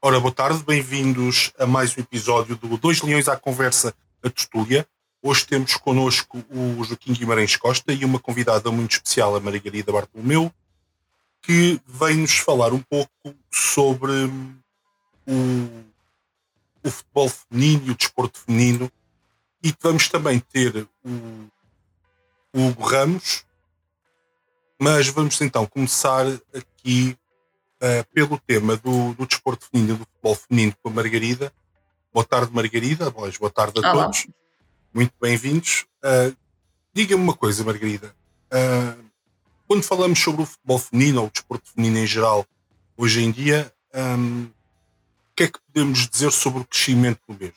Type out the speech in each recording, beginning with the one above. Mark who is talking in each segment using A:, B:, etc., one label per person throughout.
A: Ora, boa tarde, bem-vindos a mais um episódio do Dois Leões à Conversa, a Tertúlia. Hoje temos connosco o Joaquim Guimarães Costa e uma convidada muito especial, a Margarida Bartolomeu, que vem-nos falar um pouco sobre o, o futebol feminino e o desporto feminino. E vamos também ter o, o Hugo Ramos, mas vamos então começar aqui uh, pelo tema do, do desporto feminino do futebol feminino com a Margarida. Boa tarde, Margarida. Boas, boa tarde a Olá. todos. Muito bem-vindos. Uh, Diga-me uma coisa, Margarida. Uh, quando falamos sobre o futebol feminino ou o desporto feminino em geral, hoje em dia, um, o que é que podemos dizer sobre o crescimento do mesmo?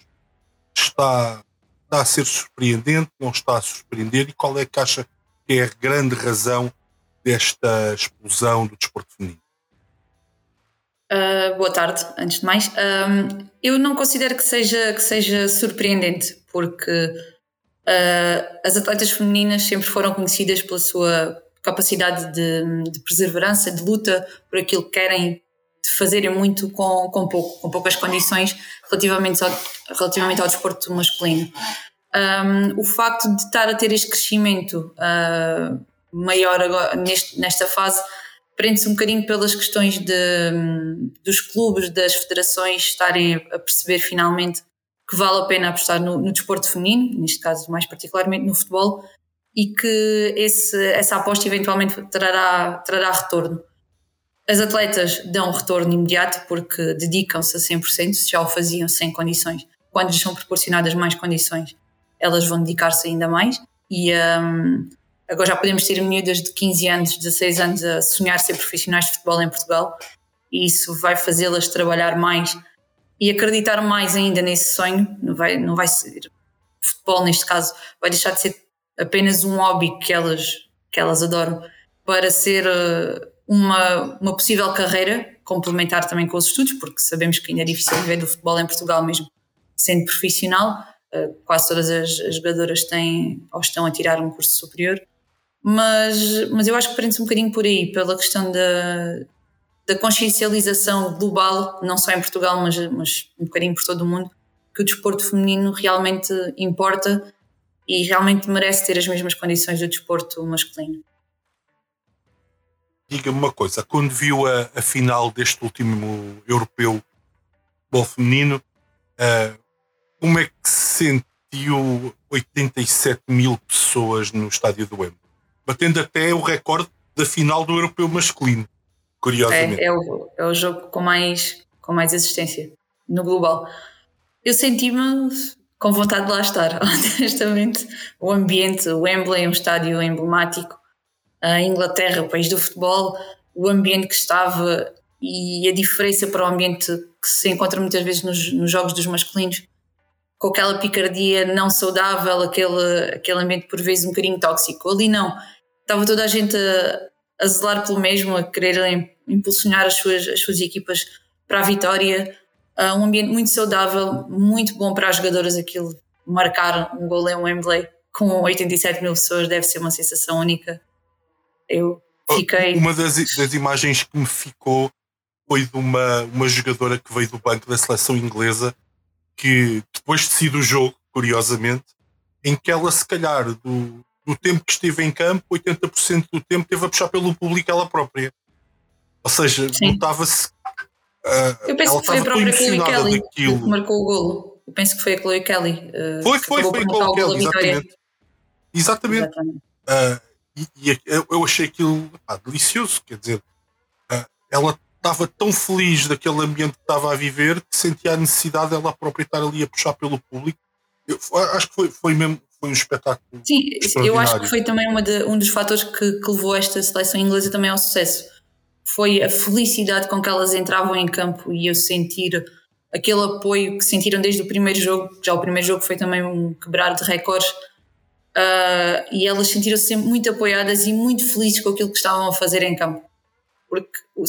A: Está, está a ser surpreendente? Não está a surpreender? E qual é que acha que é a grande razão desta explosão do desporto feminino?
B: Uh, boa tarde, antes de mais. Um, eu não considero que seja, que seja surpreendente, porque uh, as atletas femininas sempre foram conhecidas pela sua capacidade de, de perseverança, de luta por aquilo que querem, de fazerem muito com, com pouco, com poucas condições relativamente ao, relativamente ao desporto masculino. Um, o facto de estar a ter este crescimento uh, maior agora, neste, nesta fase prende-se um bocadinho pelas questões de, dos clubes, das federações estarem a perceber finalmente que vale a pena apostar no, no desporto feminino, neste caso mais particularmente no futebol, e que esse, essa aposta eventualmente trará, trará retorno. As atletas dão retorno imediato porque dedicam-se a 100%, se já o faziam sem condições. Quando lhes são proporcionadas mais condições, elas vão dedicar-se ainda mais. E um, Agora já podemos ter miúdas de 15 anos, 16 anos a sonhar ser profissionais de futebol em Portugal e isso vai fazê-las trabalhar mais e acreditar mais ainda nesse sonho. Não vai, não vai ser futebol, neste caso, vai deixar de ser apenas um hobby que elas, que elas adoram para ser eh, uma, uma possível carreira, complementar também com os estudos, porque sabemos que ainda é difícil viver do futebol em Portugal mesmo sendo profissional. Eh, quase todas as, as jogadoras têm ou estão a tirar um curso superior mas, mas eu acho que prende-se um bocadinho por aí, pela questão da, da consciencialização global, não só em Portugal, mas, mas um bocadinho por todo o mundo, que o desporto feminino realmente importa e realmente merece ter as mesmas condições do desporto masculino.
A: Diga-me uma coisa, quando viu a, a, final deste último europeu futebol feminino, uh, como é que se sentiu 87 mil pessoas no estádio do Wembley? Batendo até o recorde da final do europeu masculino, curiosamente.
B: É, é, o, é o jogo com mais, com mais existência no global. Eu senti-me com vontade de lá estar, honestamente. O ambiente, o Wembley um estádio emblemático, a Inglaterra, o país do futebol, o ambiente que estava e a diferença para o ambiente que se encontra muitas vezes nos, nos jogos dos masculinos, com aquela picardia não saudável, aquele, aquele ambiente por vezes um bocadinho tóxico. Ali não, estava toda a gente a, a zelar pelo mesmo, a querer impulsionar as suas, as suas equipas para a vitória. Uh, um ambiente muito saudável, muito bom para as jogadoras aquilo. Marcar um gol em Wembley com 87 mil pessoas deve ser uma sensação única. Eu fiquei.
A: Uma das, das imagens que me ficou foi de uma, uma jogadora que veio do banco da seleção inglesa que depois de sido o jogo, curiosamente, em que ela se calhar do, do tempo que esteve em campo, 80% do tempo teve a puxar pelo público ela própria. Ou seja, notava-se.
B: Uh, Eu penso que foi a própria Chloe Kelly daquilo. que marcou o golo. Eu penso que foi a Chloe Kelly.
A: Uh, foi, foi, foi a Chloe Kelly, exatamente. Exatamente. exatamente. Uh, e, e, eu achei aquilo ah, delicioso, quer dizer, uh, ela estava tão feliz daquele ambiente que estava a viver que sentia a necessidade dela própria estar ali a puxar pelo público. Eu, acho que foi, foi mesmo foi um espetáculo.
B: Sim, eu acho que foi também de, um dos fatores que, que, levou esta seleção inglesa também ao sucesso. Foi a felicidade com que elas entravam em campo e eu sentir aquele apoio que sentiram desde o primeiro jogo. Já o primeiro jogo foi também um quebrar de recordes. Uh, e elas sentiram-se sempre muito apoiadas e muito felizes com aquilo que estavam a fazer em campo. Porque o,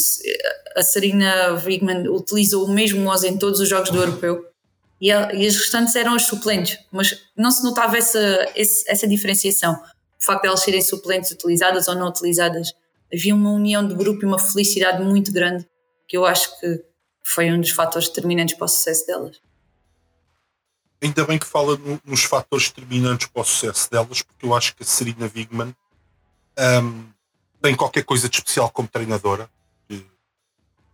B: a Serena Wigman utilizou o mesmo 11 em todos os jogos do Europeu e, a, e as restantes eram as suplentes, mas não se notava essa, essa diferenciação. O facto de elas serem suplentes utilizadas ou não utilizadas, havia uma união de grupo e uma felicidade muito grande que eu acho que, foi um dos fatores determinantes para o sucesso delas.
A: Ainda bem que fala no, nos fatores determinantes para o sucesso delas, porque eu acho que a Serena Wigman um, tem qualquer coisa de especial como treinadora.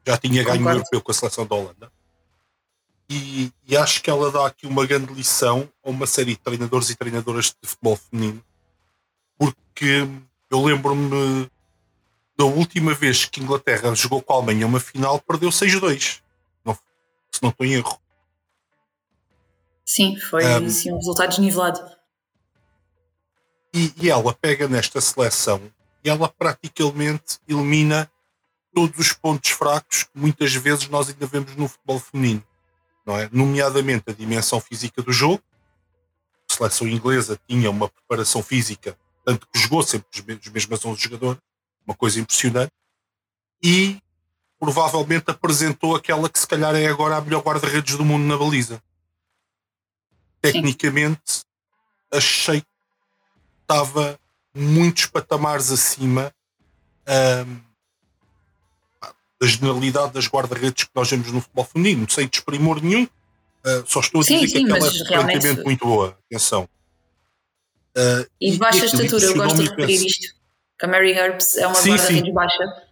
A: já tinha ganho o europeu com a seleção da Holanda. E, e, acho que ela dá aqui uma grande lição a uma série de treinadores e treinadoras de futebol feminino, porque eu lembro-me da última vez que a Inglaterra jogou com a Alemanha uma final, perdeu 6-2, se não estou em erro.
B: Sim, foi um, assim, um resultado desnivelado.
A: E, e ela pega nesta seleção e ela praticamente elimina todos os pontos fracos que muitas vezes nós ainda vemos no futebol feminino, não é? Nomeadamente a dimensão física do jogo. A seleção inglesa tinha uma preparação física, tanto que jogou sempre os mesmos 11 jogadores, uma coisa impressionante, e provavelmente apresentou aquela que se calhar é agora a melhor guarda-redes do mundo na baliza. Tecnicamente, achei que estava muitos patamares acima um, da generalidade das guarda-redes que nós vemos no futebol feminino, sem desprimor nenhum. Uh, só estou a dizer sim, que aquela é francamente muito boa. Atenção.
B: Uh, e de baixa estatura, eu gosto de referir isto. Que a Mary Herbs é uma guarda-redes baixa,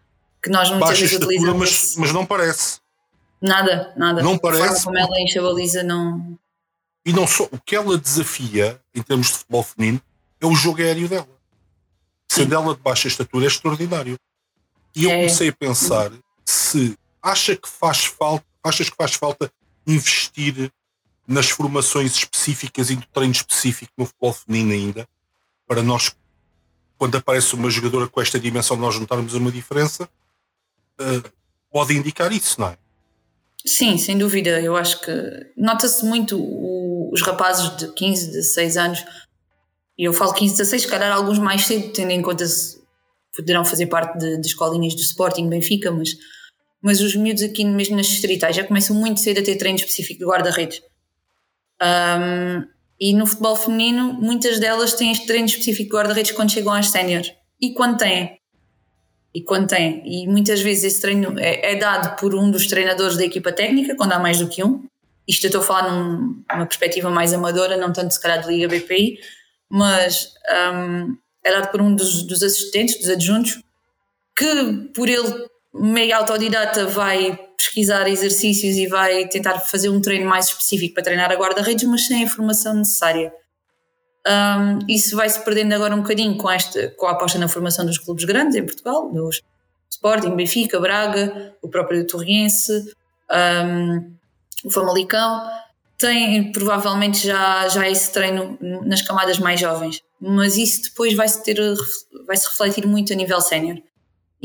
B: que nós muitas baixa vezes estatura,
A: mas, mas não parece.
B: Nada, nada.
A: Não parece.
B: como ela enche a baliza, não.
A: E não só, o que ela desafia em termos de futebol feminino é o jogo aéreo dela. Sendo ela de baixa estatura é extraordinário. E eu é. comecei a pensar se acha que faz falta, achas que faz falta investir nas formações específicas e no treino específico no futebol feminino ainda, para nós, quando aparece uma jogadora com esta dimensão, nós notarmos uma diferença, uh, pode indicar isso, não é?
B: Sim, sem dúvida. Eu acho que nota-se muito o, os rapazes de 15, 16 anos e eu falo 15, 16, se calhar alguns mais cedo, tendo em conta se poderão fazer parte de, de escolinhas do Sporting, Benfica, mas, mas os miúdos aqui mesmo nas distritais já começam muito cedo a ter treino específico de guarda-redes. Um, e no futebol feminino, muitas delas têm este treino específico de guarda-redes quando chegam às séniores. E quando têm? E quando têm? E muitas vezes esse treino é, é, dado por um dos treinadores da equipa técnica, quando há mais do que um. Isto eu estou a falar num, numa perspectiva mais amadora, não tanto se calhar de Liga BPI, mas um, é dado por um dos, dos, assistentes, dos adjuntos, que por ele, meio autodidata, vai pesquisar exercícios e vai tentar fazer um treino mais específico para treinar a guarda-redes, mas sem a informação necessária. Um, isso vai-se perdendo agora um bocadinho com, com a aposta na formação dos clubes grandes em Portugal, dos Sporting, Benfica, Braga, o próprio Torriense, um, o Famalicão tem provavelmente já, já esse treino nas camadas mais jovens, mas isso depois vai-se ter vai-se refletir muito a nível sénior.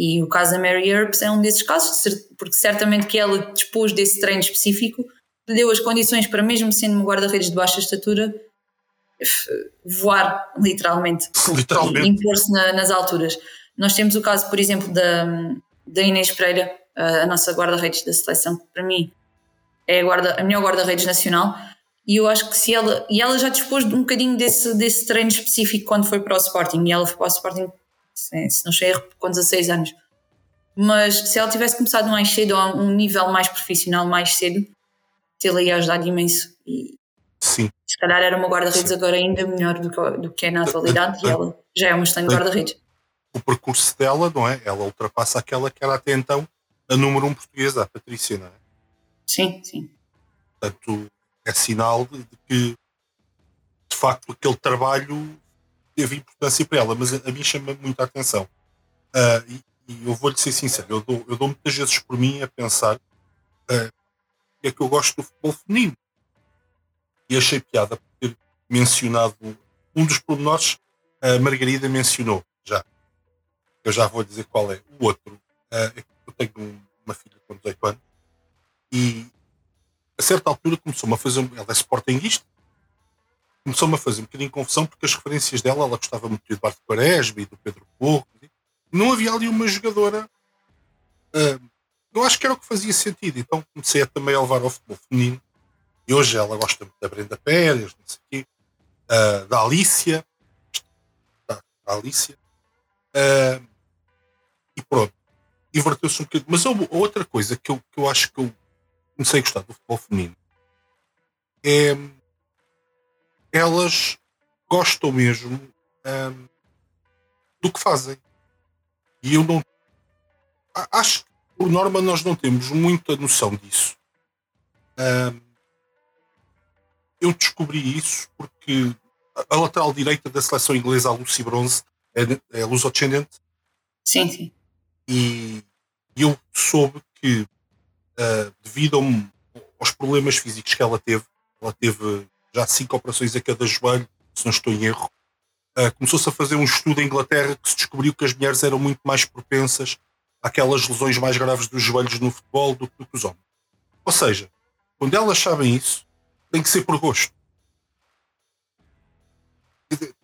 B: E o caso da Mary Earps é um desses casos, porque certamente que ela dispôs desse treino específico, deu as condições para, mesmo sendo uma guarda-redes de baixa estatura, voar literalmente,
A: literalmente.
B: impor-se na, nas alturas. Nós temos o caso, por exemplo, da, da Inês Pereira, a nossa guarda-redes da seleção, que para mim é a, guarda, a melhor guarda-redes nacional. E eu acho que se ela. E ela já dispôs de um bocadinho desse, desse treino específico quando foi para o Sporting. E ela foi para o Sporting, se, não sei com 16 anos. Mas se ela tivesse começado mais cedo, a um nível mais profissional, mais cedo, tê-la ia ajudar imenso. E
A: Sim.
B: se calhar era uma guarda-redes agora ainda melhor do que, do que é na atualidade. e ela já é uma excelente guarda-redes.
A: O percurso dela, não é? Ela ultrapassa aquela que era até então a número um portuguesa, a Patrícia, não é?
B: Sim, sim.
A: Portanto, é sinal de que, de facto, aquele trabalho teve importância para ela, mas a, a mim chama muita atenção. Uh, e, e, eu vou-lhe ser sincero, eu dou, eu dou muitas vezes por mim a pensar uh, é que eu gosto do futebol feminino. E achei piada por ter mencionado um dos pormenores, a Margarida mencionou já. Eu já vou dizer qual é. O outro, uh, eu tenho uma filha com 18 anos e a certa altura começou-me a fazer. Ela é sportinguista, começou-me a fazer um bocadinho de confusão porque as referências dela, ela gostava muito do Eduardo Quaresma e do Pedro Porro. Não havia ali uma jogadora. Uh, eu acho que era o que fazia sentido. Então comecei a também a levar ao futebol feminino. E hoje ela gosta muito da Brenda Pérez, não sei o quê, uh, da Alicia. Da, Alicia. Uh, e pronto. Diverteu-se um bocadinho. Mas outra coisa que eu, que eu acho que eu comecei a gostar do futebol feminino é elas gostam mesmo um, do que fazem. E eu não. Acho que, por norma, nós não temos muita noção disso. Um, eu descobri isso porque a lateral direita da seleção inglesa, a Lucy Bronze, é, é luso-descendente.
B: Sim, sim.
A: E eu soube que, uh, devido aos problemas físicos que ela teve, ela teve já cinco operações a cada joelho, se não estou em erro, uh, começou-se a fazer um estudo em Inglaterra que se descobriu que as mulheres eram muito mais propensas àquelas lesões mais graves dos joelhos no futebol do que os homens. Ou seja, quando elas sabem isso, tem que ser por gosto.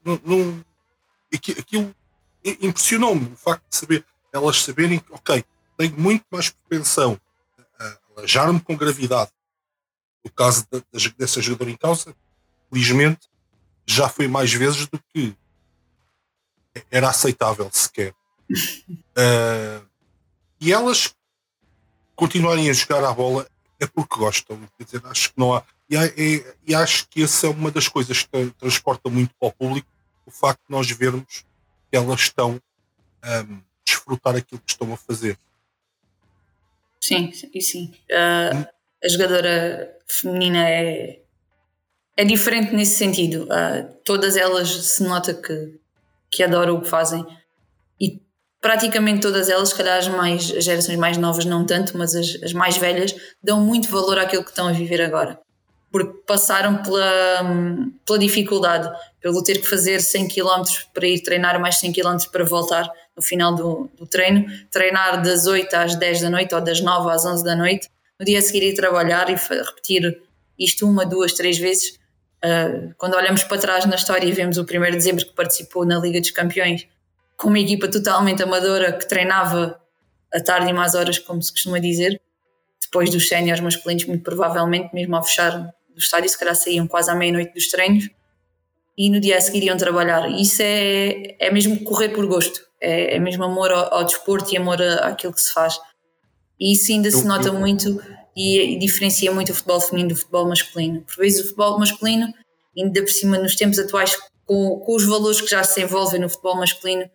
A: Não, não, aquilo impressionou-me, o facto de saber, elas saberem que, ok, tenho muito mais propensão a alejar-me com gravidade. No caso de, de, dessa jogadora em causa, felizmente, já foi mais vezes do que era aceitável sequer. uh, e elas continuarem a jogar a bola é porque gostam. Quer dizer, acho que não há. E, é, e acho que essa é uma das coisas que transporta muito para o público o facto de nós vermos que elas estão a um, desfrutar aquilo que estão a fazer.
B: Sim, e sim. Uh, a jogadora feminina é, é diferente nesse sentido. Uh, todas elas se nota que, que adoram o que fazem e praticamente todas elas, se calhar as, mais, as gerações mais novas não tanto, mas as, as mais velhas dão muito valor àquilo que estão a viver agora porque passaram pela, pela dificuldade, pelo ter que fazer 100 km para ir treinar mais 100 km para voltar no final do, do, treino, treinar das 8 às 10 da noite ou das 9 às 11 da noite, no dia a seguir ir trabalhar e repetir isto uma, duas, três vezes. Uh, quando olhamos para trás na história e vemos o 1 de dezembro que participou na Liga dos Campeões com uma equipa totalmente amadora que treinava a tarde e mais horas, como se costuma dizer, depois dos séniores masculinos, muito provavelmente, mesmo ao fechar do estádio, se calhar saíam quase à meia-noite dos treinos e no dia a seguir iam trabalhar. Isso é, é mesmo correr por gosto, é, é mesmo amor ao, ao, desporto e amor àquilo que se faz. E isso ainda se nota muito e, diferencia muito o futebol feminino do futebol masculino. Por vezes o futebol masculino, ainda por cima nos tempos atuais, com, com os valores que já se envolvem no futebol masculino,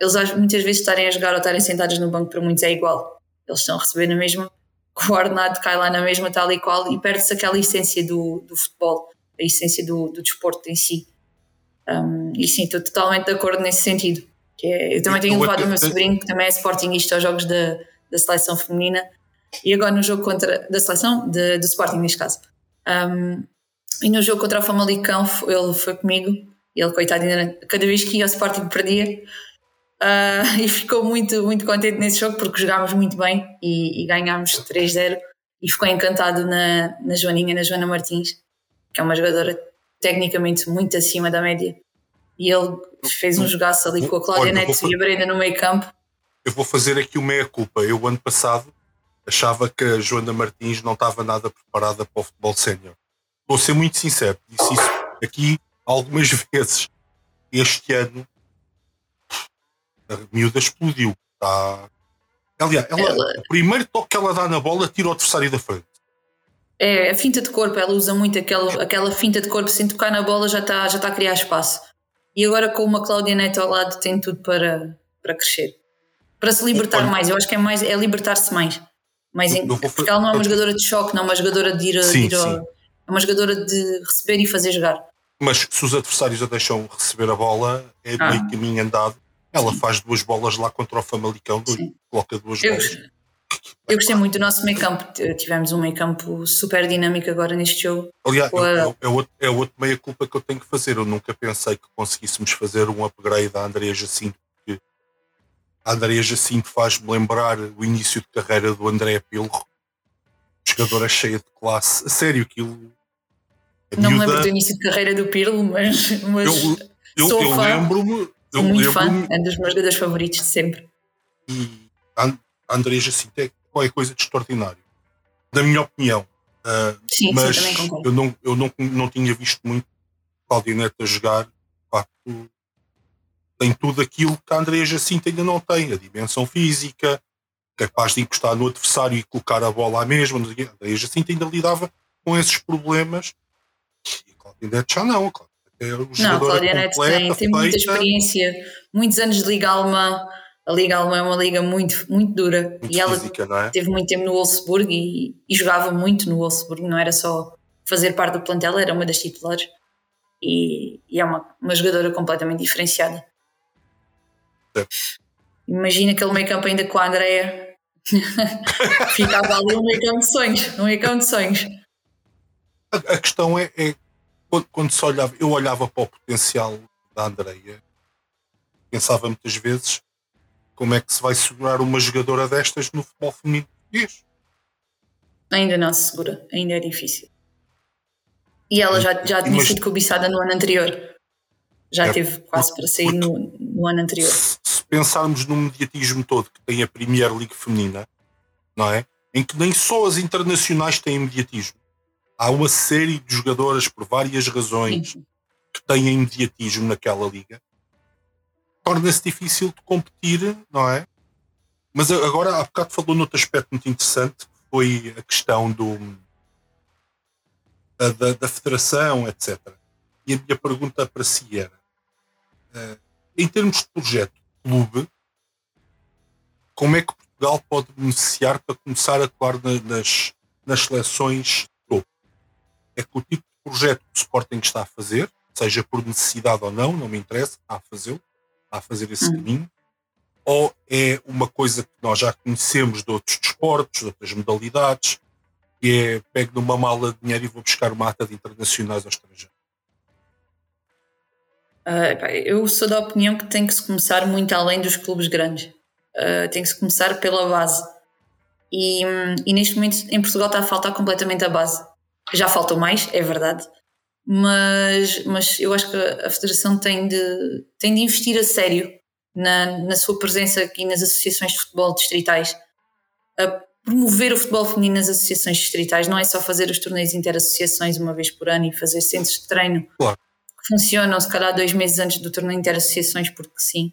B: eles muitas vezes estarem a jogar ou estarem sentados no banco para muitos é igual. Eles estão a receber na mesma o ordenado cai lá na mesma tal e qual e perde-se aquela essência do, do futebol, a essência do, do desporto em si. Um, e sim, estou totalmente de acordo nesse sentido. É, eu também tenho levado o meu sobrinho, que também é Sportingista, aos jogos da, da seleção feminina, e agora no jogo contra da seleção, de, do Sporting neste caso. Um, e no jogo contra o Famalicão, ele foi comigo, ele, coitado, cada vez que ia ao Sporting perdia, Uh, e ficou muito, muito contente nesse jogo porque jogámos muito bem e, e ganhámos 3-0 e ficou encantado na, na Joaninha, na Joana Martins, que é uma jogadora tecnicamente muito acima da média. E ele fez um jogaço ali com a Cláudia Neto e a Brenda no meio campo.
A: Eu vou fazer aqui o meia-culpa. Eu, ano passado, achava que a Joana Martins não estava nada preparada para o futebol sénior. Vou ser muito sincero, disse isso aqui algumas vezes. Este ano a miúda explodiu. Tá... Aliás, ela, ela... o primeiro toque que ela dá na bola tira o adversário da frente.
B: É, a finta de corpo, ela usa muito aquela, aquela finta de corpo, sem tocar na bola já está já tá a criar espaço. E agora com uma Cláudia Neto ao lado tem tudo para, para crescer. Para se libertar Olha, mais, eu acho que é mais é libertar-se mais. Mas em, porque ela não é uma jogadora de choque, não é uma jogadora de ir, sim, ir ao, é uma jogadora de receber e fazer jogar.
A: Mas se os adversários a deixam receber a bola, é ah. meio caminho andado ela faz duas bolas lá contra o Famalicão, coloca duas eu, bolas.
B: Eu gostei muito do nosso meio campo. Tivemos um meio campo super dinâmico agora neste jogo.
A: Aliás, a... é, é, outro, é outro meia culpa que eu tenho que fazer. Eu nunca pensei que conseguíssemos fazer um upgrade da Andrea Jacinto, a Andrea Jacinto faz-me lembrar o início de carreira do André Pilro, jogadora cheia de classe. A sério, aquilo.
B: Não miúda... me lembro do início de carreira do Pirlo, mas, mas
A: eu, eu, eu lembro-me
B: Sou muito fã, é dos meus jogadores favoritos de sempre.
A: E a André Jacinto é qualquer coisa de extraordinário, na minha opinião. Uh, sim, mas sim, eu, não, eu não, não tinha visto muito Claudio Neto a jogar. De facto, tem tudo aquilo que a Andrea Jacinto ainda não tem: a dimensão física, capaz de encostar no adversário e colocar a bola à mesma. André Jacinto ainda lidava com esses problemas. E Claudia Neto já não.
B: É não, Cláudia Neto tem, tem muita experiência, muitos anos de Liga Alemã. A Liga Alemã é uma liga muito, muito dura.
A: Muito
B: e ela
A: física, é?
B: teve muito tempo no Wolfsburg e, e, jogava muito no Wolfsburg, não era só fazer parte do plantel, era uma das titulares. E, e é uma, uma jogadora completamente diferenciada. Imagina aquele campo ainda com a Andrea. Ficava ali um campo de sonhos, um campo de sonhos.
A: A, a questão é, é quando, quando, se olhava, eu olhava para o potencial da Andreia, pensava muitas vezes como é que se vai segurar uma jogadora destas no futebol feminino português.
B: Ainda não se segura, ainda é difícil. E ela já, já tinha sido cobiçada no ano anterior. Já é, teve quase para sair no, no ano anterior.
A: Se, pensarmos no mediatismo todo que tem a Premier League feminina, não é? Em que nem só as internacionais têm mediatismo há uma série de jogadoras por várias razões Sim. que têm imediatismo naquela liga. Torna-se difícil de competir, não é? Mas agora, há bocado falou noutro aspecto muito interessante, que foi a questão do, da, da federação, etc. E a minha pergunta para si era, uh, em termos de projeto clube, como é que Portugal pode beneficiar para começar a atuar na, nas, nas seleções é que o tipo de projeto que o Sporting está a fazer, seja por necessidade ou não, não me interessa, está a fazê-lo, está a fazer esse hum. caminho, ou é uma coisa que nós já conhecemos de outros desportos, de outras modalidades, que é pego numa mala de dinheiro e vou buscar uma ata de internacionais ao estrangeiro?
B: Uh, eu sou da opinião que tem que se começar muito além dos clubes grandes. Uh, tem que se começar pela base. E, e, neste momento em Portugal está a faltar completamente a base. Já faltou mais, é verdade, mas, mas eu acho que a Federação tem de, tem de investir a sério na, na sua presença aqui nas associações de futebol distritais, a promover o futebol feminino nas associações distritais, não é só fazer os torneios interassociações uma vez por ano e fazer centros de treino
A: claro.
B: Funcionam se calhar dois meses antes do torneio interassociações, porque sim.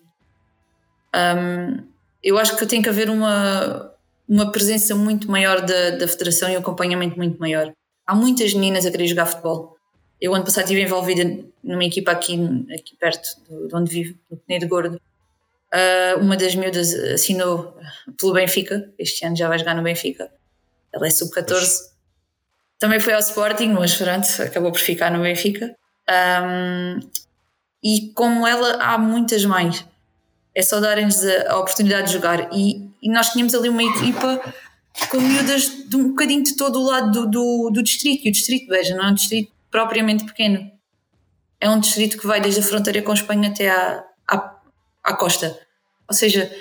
B: Um, eu acho que tem que haver uma, uma presença muito maior da, da Federação e um acompanhamento muito maior há muitas meninas a querer jogar futebol. Eu, ano passado, estive envolvida numa equipa aqui, aqui perto de onde vivo, no Penedo Gordo. Uh, uma das miúdas assinou pelo Benfica, este ano já vai jogar no Benfica. Ela é sub-14. Também foi ao Sporting, mas pronto, acabou por ficar no Benfica. Um, e como ela, há muitas mais. É só darem-nos a, a, oportunidade de jogar. E, e nós tínhamos ali uma equipa com miúdas de um bocadinho de todo o lado do, do, do distrito. E o distrito, veja, não é um distrito propriamente pequeno. É um distrito que vai desde a fronteira com a Espanha até à, à, à costa. Ou seja,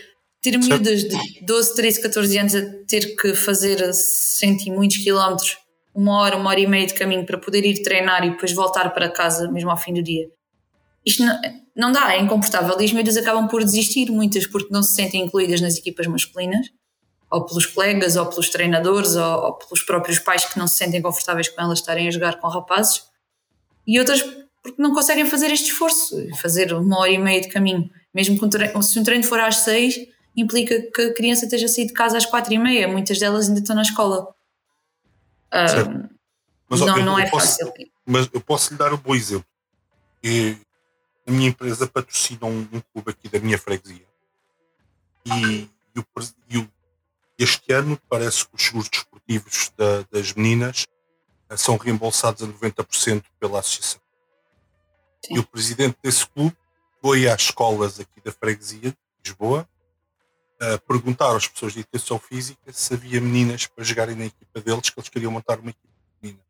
B: ter miúdas de 12, 13, 14 anos a ter que fazer cento e muitos quilómetros, uma hora, uma hora e meia de caminho para poder ir treinar e depois voltar para casa mesmo ao fim do dia. Isto não, não dá, é incomportável. E as miúdas acabam por desistir, muitas porque não se sentem incluídas nas equipas masculinas ou pelos colegas, ou pelos treinadores, ou, ou, pelos próprios pais que não se sentem confortáveis com elas estarem a jogar com rapazes, e outras porque não conseguem fazer este esforço, fazer uma hora e meia de caminho. Mesmo que um treino, se um treino for às seis, implica que a criança esteja a sair de casa às quatro e meia, muitas delas ainda estão na escola. Uh, mas, não, não é
A: posso,
B: fácil.
A: Mas eu posso lhe dar um bom exemplo. E a minha empresa patrocina um, um clube aqui da minha freguesia. E, e, o, e o este ano parece que os seguros desportivos da, das meninas eh, são reembolsados a 90% pela associação. Sim. E o presidente desse clube foi às escolas aqui da freguesia de Lisboa a perguntar às pessoas de educação física se havia meninas para jogarem na equipa deles, que eles queriam montar uma equipa feminina.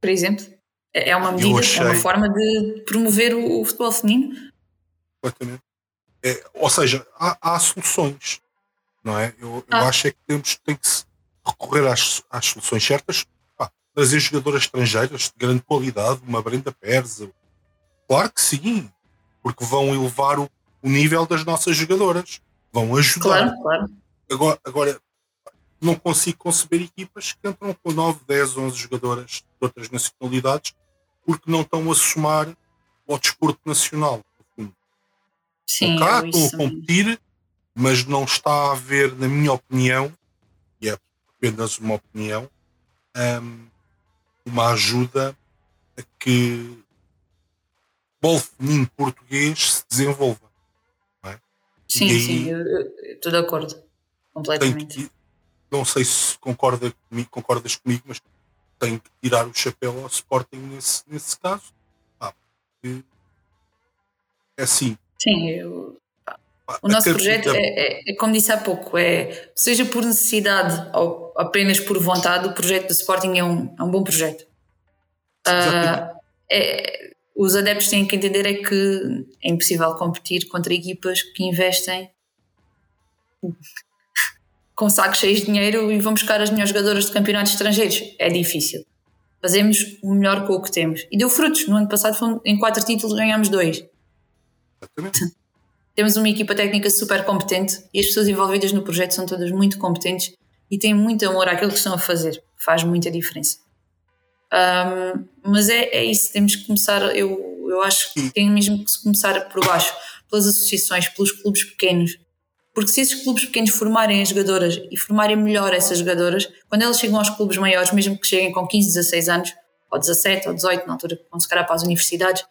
B: Por exemplo, é uma medida, achei... é uma forma de promover o, o futebol feminino?
A: Completamente. É, ou seja, há, há soluções não é? Eu, ah. eu acho é que temos tem que recorrer às, às soluções certas, pá, trazer jogadoras estrangeiras de grande qualidade, uma Brenda Pérez. Claro que sim, porque vão elevar o, o nível das nossas jogadoras, vão ajudar.
B: Claro, claro.
A: Agora, agora, não consigo conceber equipas que entram com 9, 10, 11 jogadoras de outras nacionalidades porque não estão a somar ao desporto nacional.
B: Sim,
A: cá, estão a competir mas não está a haver, na minha opinião, e é apenas uma opinião, um, uma ajuda a que o futebol feminino português se desenvolva. É?
B: Sim, aí, sim, estou de acordo, completamente. Que,
A: não sei se concorda comigo, concordas comigo, mas tenho que tirar o chapéu ao Sporting nesse, nesse caso. Ah, é assim.
B: Sim, eu, o nosso projeto é, é, é, como disse há pouco, é seja por necessidade ou apenas por vontade, o projeto do Sporting é um, é um bom projeto. Uh, é, os adeptos têm que entender é que é impossível competir contra equipas que investem com sacos cheios de dinheiro e vão buscar as melhores jogadoras de campeonatos estrangeiros. É difícil. Fazemos o melhor com o que temos. E deu frutos. No ano passado, em quatro títulos, ganhámos dois. Exatamente. Temos uma equipa técnica super competente e as pessoas envolvidas no projeto são todas muito competentes e têm muito amor àquilo que estão a fazer. Faz muita diferença. Um, mas é, é isso, temos que começar. Eu, eu acho que tem mesmo que começar por baixo, pelas associações, pelos clubes pequenos. Porque se esses clubes pequenos formarem as jogadoras e formarem melhor essas jogadoras, quando elas chegam aos clubes maiores, mesmo que cheguem com 15, 16 anos, ou 17 ou 18, na altura que vão se para as universidades,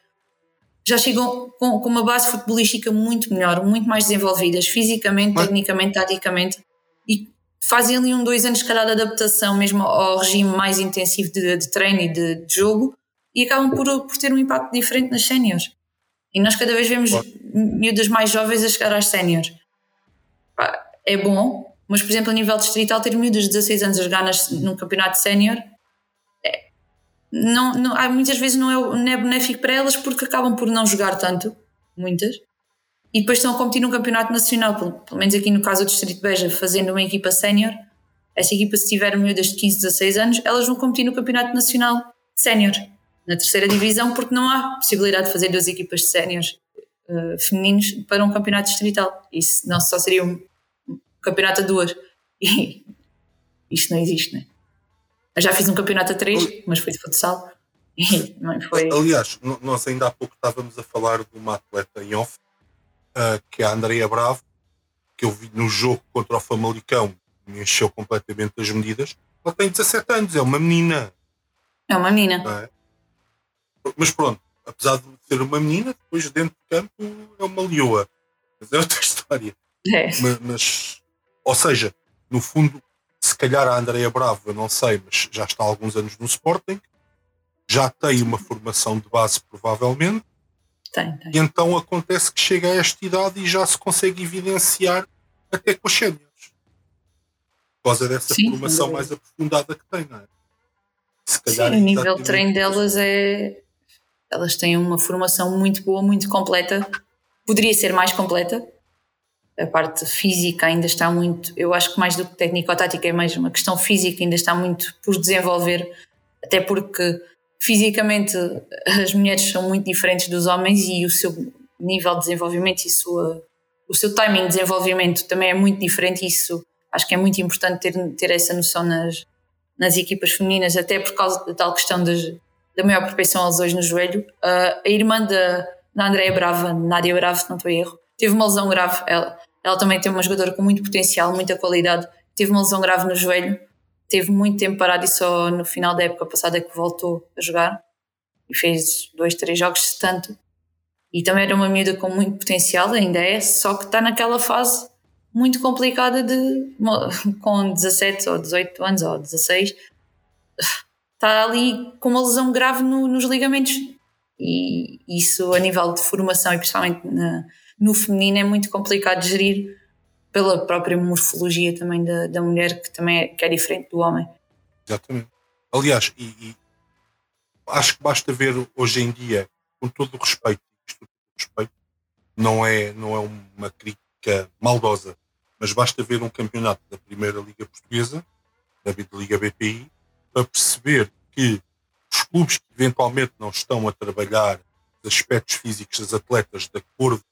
B: já chegam com, com, uma base futebolística muito melhor, muito mais desenvolvidas, fisicamente, Mas... tecnicamente, taticamente, e fazem ali um, dois anos, se calhar, de adaptação mesmo ao regime mais intensivo de, de treino e de, de, jogo, e acabam por, por ter um impacto diferente nas séniores. E nós cada vez vemos miúdas mais jovens a chegar às séniores. É bom, mas, por exemplo, a nível distrital, ter miúdas de 16 anos a jogar nas, num campeonato sénior não, não, muitas vezes não é, não é benéfico para elas porque acabam por não jogar tanto, muitas, e depois estão a competir num campeonato nacional, pelo, pelo menos aqui no caso do Distrito Beja, fazendo uma equipa sénior. Essa equipa, se tiver miúdas de 15, 16 anos, elas vão competir no campeonato nacional sénior, na terceira divisão, porque não há possibilidade de fazer duas equipas de séniores uh, femininos para um campeonato distrital. Isso não só seria um, um campeonato a duas. E isto não existe, não é? Eu já fiz um campeonato a três, mas foi de futsal. E não foi...
A: Aliás, nós ainda há pouco estávamos a falar de uma atleta em off, uh, que é a Andrea Bravo, que eu vi no jogo contra o Famalicão, me encheu completamente as medidas. Ela tem 17 anos, é uma menina.
B: É uma menina.
A: É? Mas pronto, apesar de ser uma menina, depois dentro do campo é uma leoa. Mas é outra história.
B: É.
A: Mas, mas, ou seja, no fundo, se calhar a Andrea Bravo, eu não sei, mas já está há alguns anos no Sporting, já tem uma formação de base, provavelmente.
B: Tem, tem.
A: E então acontece que chega a esta idade e já se consegue evidenciar até com os séniores. Por causa dessa Sim, formação mais aprofundada que tem, não é?
B: Se calhar Sim, o nível de treino delas é. Elas têm uma formação muito boa, muito completa. Poderia ser mais completa, a parte física ainda está muito, eu acho que mais do que técnico-tática é mais uma questão física, ainda está muito por desenvolver, até porque fisicamente as mulheres são muito diferentes dos homens e o seu nível de desenvolvimento e sua, o seu timing de desenvolvimento também é muito diferente isso acho que é muito importante ter, ter essa noção nas, nas equipas femininas, até por causa da tal questão das, da maior propensão a lesões no joelho. Uh, a irmã da, da Andréia Brava, Nádia Brava, se não estou a erro, teve uma lesão grave. Ela, ela também tem uma jogadora com muito potencial, muita qualidade. Teve uma lesão grave no joelho, teve muito tempo parado e só no final da época passada é que voltou a jogar. E fez dois, três jogos de tanto. E também era uma miúda com muito potencial, ainda é, só que está naquela fase muito complicada de com 17 ou 18 anos ou 16 está ali com uma lesão grave no, nos ligamentos. E isso a nível de formação e principalmente na, no feminino é muito complicado de gerir pela própria morfologia também da, da mulher, que também é, que é diferente do homem.
A: Exatamente. Aliás, e, e acho que basta ver hoje em dia, com todo o respeito, isto, respeito não é, não é uma crítica maldosa, mas basta ver um campeonato da Primeira Liga Portuguesa, da Liga BPI, para perceber que os clubes que eventualmente não estão a trabalhar os aspectos físicos das atletas de acordo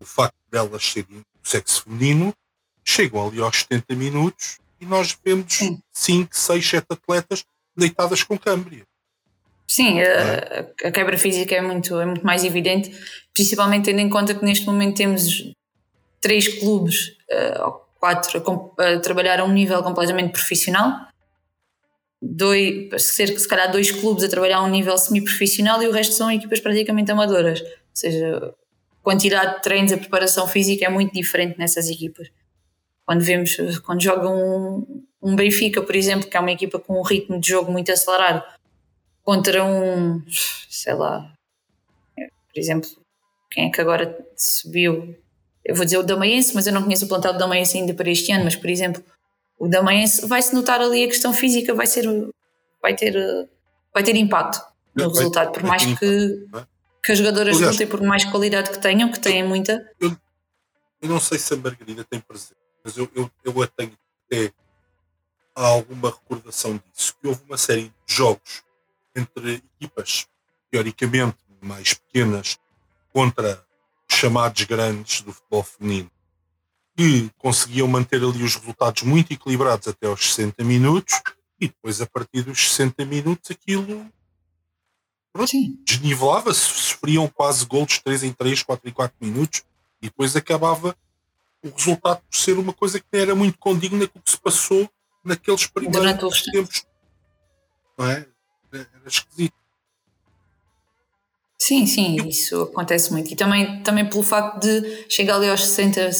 A: o facto delas serem do sexo feminino, chegam ali aos 70 minutos e nós vemos 5, 6, 7 atletas deitadas com câmbria.
B: Sim, é? a, a, quebra física é muito, é muito mais evidente, principalmente tendo em conta que neste momento temos três clubes uh, ou quatro a, a, trabalhar a um nível completamente profissional, dois, ser se calhar dois clubes a trabalhar a um nível semi-profissional e o resto são equipas praticamente amadoras. Ou seja, a quantidade de treinos, a preparação física é muito diferente nessas equipas. Quando vemos, quando jogam um, um Benfica, por exemplo, que é uma equipa com um ritmo de jogo muito acelerado, contra um, sei lá, por exemplo, quem é que agora subiu? Eu vou dizer o Damaense, mas eu não conheço o plantel do Damaense ainda para este ano, mas por exemplo, o Damaense vai-se notar ali a questão física, vai ser, vai ter, vai ter impacto no vai, resultado, por mais que? Que as jogadoras Aliás, lutem, por mais qualidade que tenham, que têm muita.
A: Eu, eu não sei se a Margarida tem presente, mas eu, eu, eu a tenho até alguma recordação disso, que houve uma série de jogos entre equipas teoricamente mais pequenas contra os chamados grandes do futebol feminino que conseguiam manter ali os resultados muito equilibrados até aos 60 minutos e depois a partir dos 60 minutos aquilo desnivelava-se, sofriam quase gols 3 em 3, 4 em 4 minutos e depois acabava o resultado por ser uma coisa que não era muito condigna com o que se passou naqueles primeiros tempos. Não é? Era esquisito.
B: Sim, sim, isso acontece muito. E também, também pelo facto de chegar ali aos 60,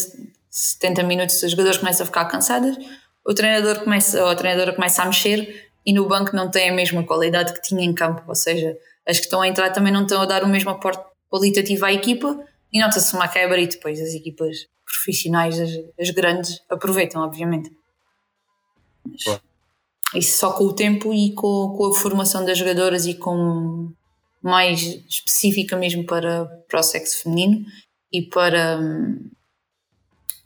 B: 70 minutos, os jogadores começam a ficar cansados, o treinador começa, ou a treinadora começa a mexer e no banco não tem a mesma qualidade que tinha em campo. Ou seja, as que estão a entrar também não estão a dar o mesmo aporte qualitativo à equipa e nota-se uma quebra e depois as equipas profissionais, as, as grandes, aproveitam, obviamente. Mas, isso só com o tempo e com, com a formação das jogadoras e com mais específica mesmo para, para o sexo feminino e para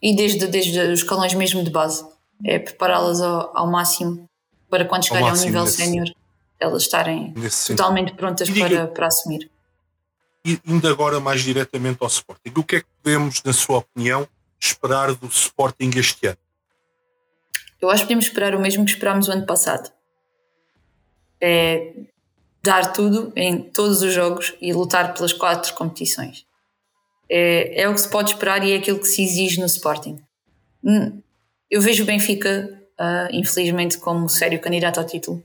B: e desde, desde os escalões mesmo de base. É prepará-las ao, ao, máximo para quando chegarem ao, nível sénior elas estarem totalmente prontas para, para assumir.
A: E indo agora mais diretamente ao Sporting, o que é que podemos, na sua opinião, esperar do Sporting este ano?
B: Eu acho que podemos esperar o mesmo que esperámos o ano passado. É dar tudo em todos os jogos e lutar pelas quatro competições. É, é o que se pode esperar e é aquilo que se exige no Sporting. Hum, eu vejo o Benfica, uh, infelizmente, como sério candidato ao título.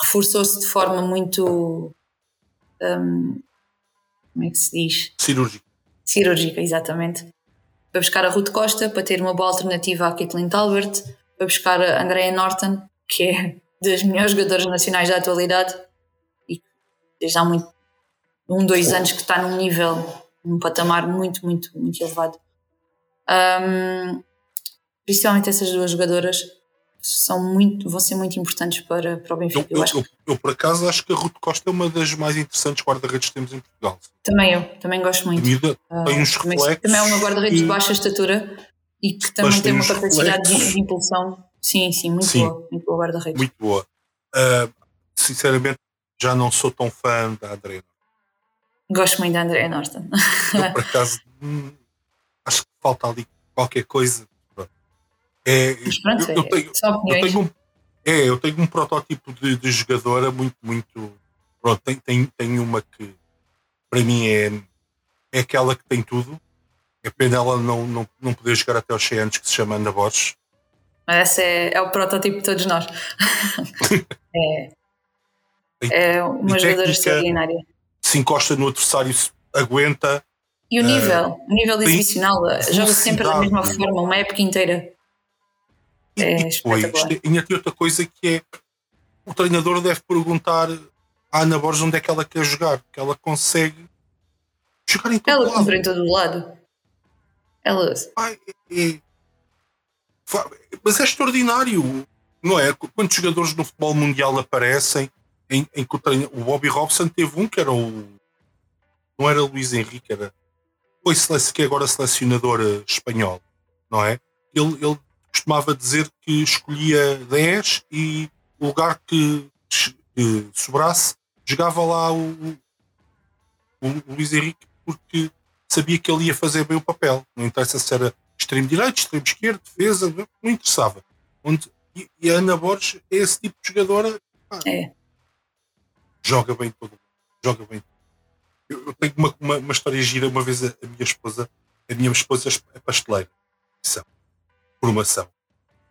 B: Reforçou-se de forma muito. Um, como é que se diz?
A: Cirúrgica.
B: Cirúrgica, exatamente. Para buscar a Ruth Costa, para ter uma boa alternativa à Caitlin Talbert, para buscar a Andrea Norton, que é das melhores jogadoras nacionais da atualidade e desde há muito, um, dois anos que está num nível, num patamar muito, muito, muito elevado. Um, principalmente essas duas jogadoras são muito, vão ser muito importantes para, para o Benfica.
A: Eu, eu, eu, eu, por acaso acho que a Ruth Costa é uma das mais interessantes guarda-redes que temos em Portugal.
B: Também eu, também gosto muito.
A: Vida, uh, tem uns
B: também,
A: reflexos.
B: Também é uma guarda-redes de baixa estatura e que também tem uma capacidade de, de, impulsão. Sim, sim, muito sim, boa. Muito boa guarda-redes.
A: Muito boa. Uh, sinceramente, já não sou tão fã da Andrea.
B: Gosto muito da Andrea Norton.
A: Por acaso, hum, acho que falta ali qualquer coisa.
B: É, pronto, eu, eu, é tenho, eu
A: tenho um, é, eu tenho um protótipo de, de jogadora muito, muito. Pronto, tem, tem, tem uma que para mim é, é aquela que tem tudo, é pena ela não, não, não poder jogar até aos 100 anos, que se chama Ana Borges.
B: Mas esse é, é o protótipo de todos nós. é, é uma jogadora extraordinária.
A: Se encosta no adversário, aguenta.
B: E o nível, uh, o nível exibicional, joga sempre da mesma forma, uma época inteira.
A: E, é e depois, tem outra coisa que é o treinador deve perguntar à Ana Borges onde é que ela quer jogar, que ela consegue jogar em todo
B: ela
A: lado.
B: Ela em todo lado. Ela.
A: Ai, é, é, mas é extraordinário, não é? Quantos jogadores no futebol mundial aparecem em, em que o, treino, o Bobby Robson teve um que era o. Não era Luís Henrique, era. Foi que é agora selecionador eh, espanhol, não é? Ele, ele costumava dizer que escolhia 10 e o lugar que, que sobrasse jogava lá o, o, o Luís Henrique porque sabia que ele ia fazer bem o papel. Não interessa se era extremo direito, extremo esquerdo, defesa, não interessava. Onde, e, e, a Ana Borges é esse tipo de jogadora.
B: É.
A: Joga bem todo Joga bem. Eu, eu tenho uma, uma, uma, história gira. Uma vez a, a, minha esposa, a minha esposa é pasteleira. competição, formação.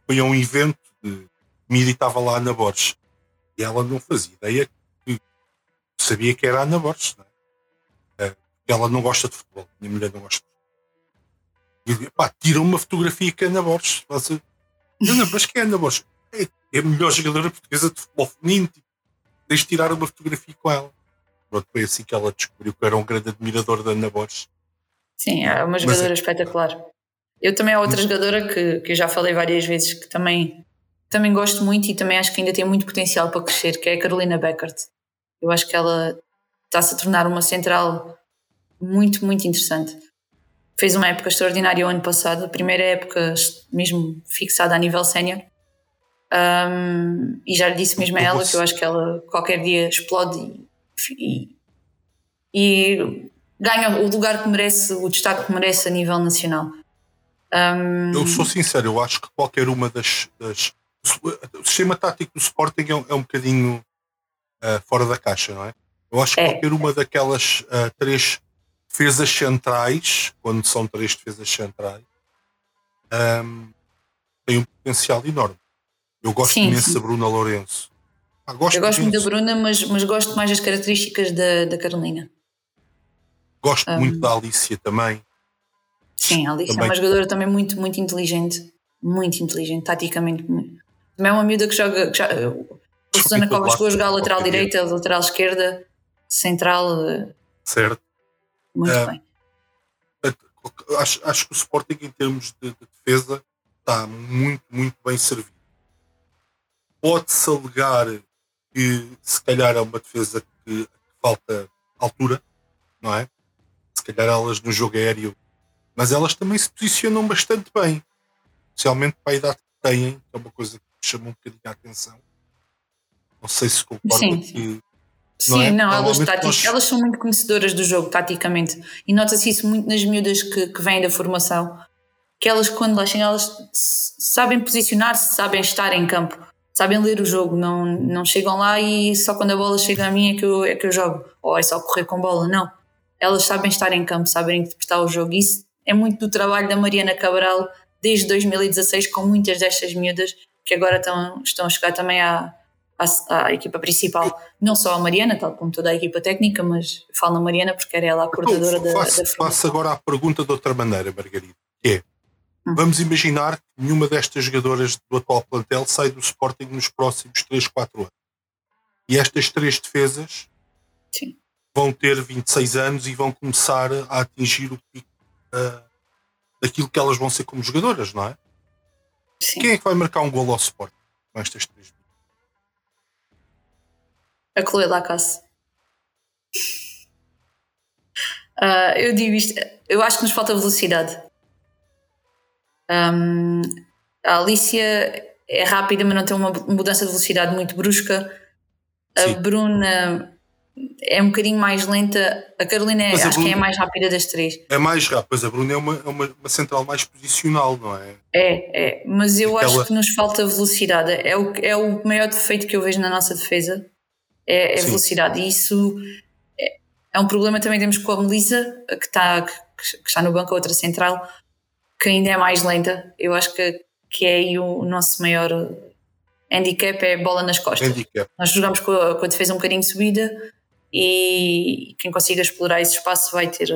A: Foi a um evento de Miri estava lá na Borges e ela não fazia ideia que sabia que era a Ana Borges. Não é? Ela não gosta de futebol, minha mulher não gosta de futebol. E pá, tira uma fotografia com a Ana Borges. Ana, mas que é a Ana Borges? É, é a melhor jogadora portuguesa de futebol feminino. Tipo, tens de tirar uma fotografia com ela. Pronto, foi assim que ela descobriu que era um grande admirador da Ana Borges.
B: Sim, é uma jogadora Mas, é espetacular. Eu também há outra jogadora que, que eu já falei várias vezes que também, também gosto muito e também acho que ainda tem muito potencial para crescer, que é a Carolina Beckert. Eu acho que ela está-se a tornar uma central muito, muito interessante. Fez uma época extraordinária o ano passado, a primeira época mesmo fixada a nível sénior. Um, e já lhe disse mesmo a ela que eu acho que ela qualquer dia explode e, e, e ganha o lugar que merece, o destaque que merece a nível nacional. Um...
A: Eu sou sincero, eu acho que qualquer uma das. das o sistema tático do Sporting é um, é um bocadinho uh, fora da caixa, não é? Eu acho que é. qualquer uma daquelas uh, três defesas centrais, quando são três defesas centrais, um, tem um potencial enorme. Eu gosto sim, imenso sim. da Bruna Lourenço.
B: Ah, gosto eu gosto muito da Bruna, mas, mas gosto mais das características da, da Carolina.
A: Gosto um, muito da Alicia também.
B: Sim, a Alicia também. é uma jogadora também muito, muito inteligente. Muito inteligente, taticamente. Também é uma miúda que joga. Que já, a Susana Covas chegou a jogar lateral direita, lateral esquerda, central. Eh,
A: certo.
B: Muito é, bem.
A: Acho, acho que o Sporting, em termos de, de defesa, está muito, muito bem servido. Pode-se alegar que, se calhar, é uma defesa que, que falta altura, não é? Se calhar elas no jogo aéreo, mas elas também se posicionam bastante bem, especialmente para a idade que têm, que é uma coisa que chama um bocadinho a atenção. Não sei se concorda sim, que.
B: Sim, não, é? não elas, nós... elas são muito conhecedoras do jogo, taticamente. E nota-se isso muito nas miúdas que, que vêm da formação. Que elas, quando lá chegam, elas sabem posicionar-se, sabem estar em campo, sabem ler o jogo. Não, não chegam lá e só quando a bola chega a mim é que eu, é que eu jogo. Ou é só correr com bola. Não. Elas sabem estar em campo, sabem interpretar o jogo. Isso é muito do trabalho da Mariana Cabral desde 2016 com muitas destas miúdas que agora estão, estão a chegar também à, à, à, equipa principal, não só a Mariana, tal como toda a equipa técnica, mas falo na Mariana porque era ela a então, coordenadora então, faço, da, da
A: Faço agora a pergunta de outra maneira, Margarida, que é, hum. vamos imaginar que nenhuma destas jogadoras do atual plantel sai do Sporting nos próximos 3, 4 anos. E estas três defesas
B: Sim.
A: vão ter 26 anos e vão começar a atingir o pico uh, daquilo que elas vão ser como jogadoras, não é? Sim. Quem é que vai marcar um gol ao Sport com estas três?
B: A Chloe Lacasse. Uh, eu digo isto, eu acho que nos falta velocidade. Um, a Alicia é rápida, mas não tem uma mudança de velocidade muito brusca. A Sim. Bruna é um bocadinho mais lenta. A Carolina é, a acho Bruna, que é a mais rápida das três.
A: É mais rápida, mas a Bruna é uma, é uma, uma, central mais posicional, não é?
B: É, é. Mas eu Aquela... acho que nos falta velocidade. É o, é o maior defeito que eu vejo na nossa defesa. É, é velocidade. E isso é, é, um problema também temos com a Melissa, que está, que, que, está no banco, a outra central, que ainda é mais lenta. Eu acho que, que é aí o, o nosso maior handicap é bola nas costas. Handicap. Nós jogamos com a, com a defesa um bocadinho subida e quem consiga explorar esse espaço vai ter,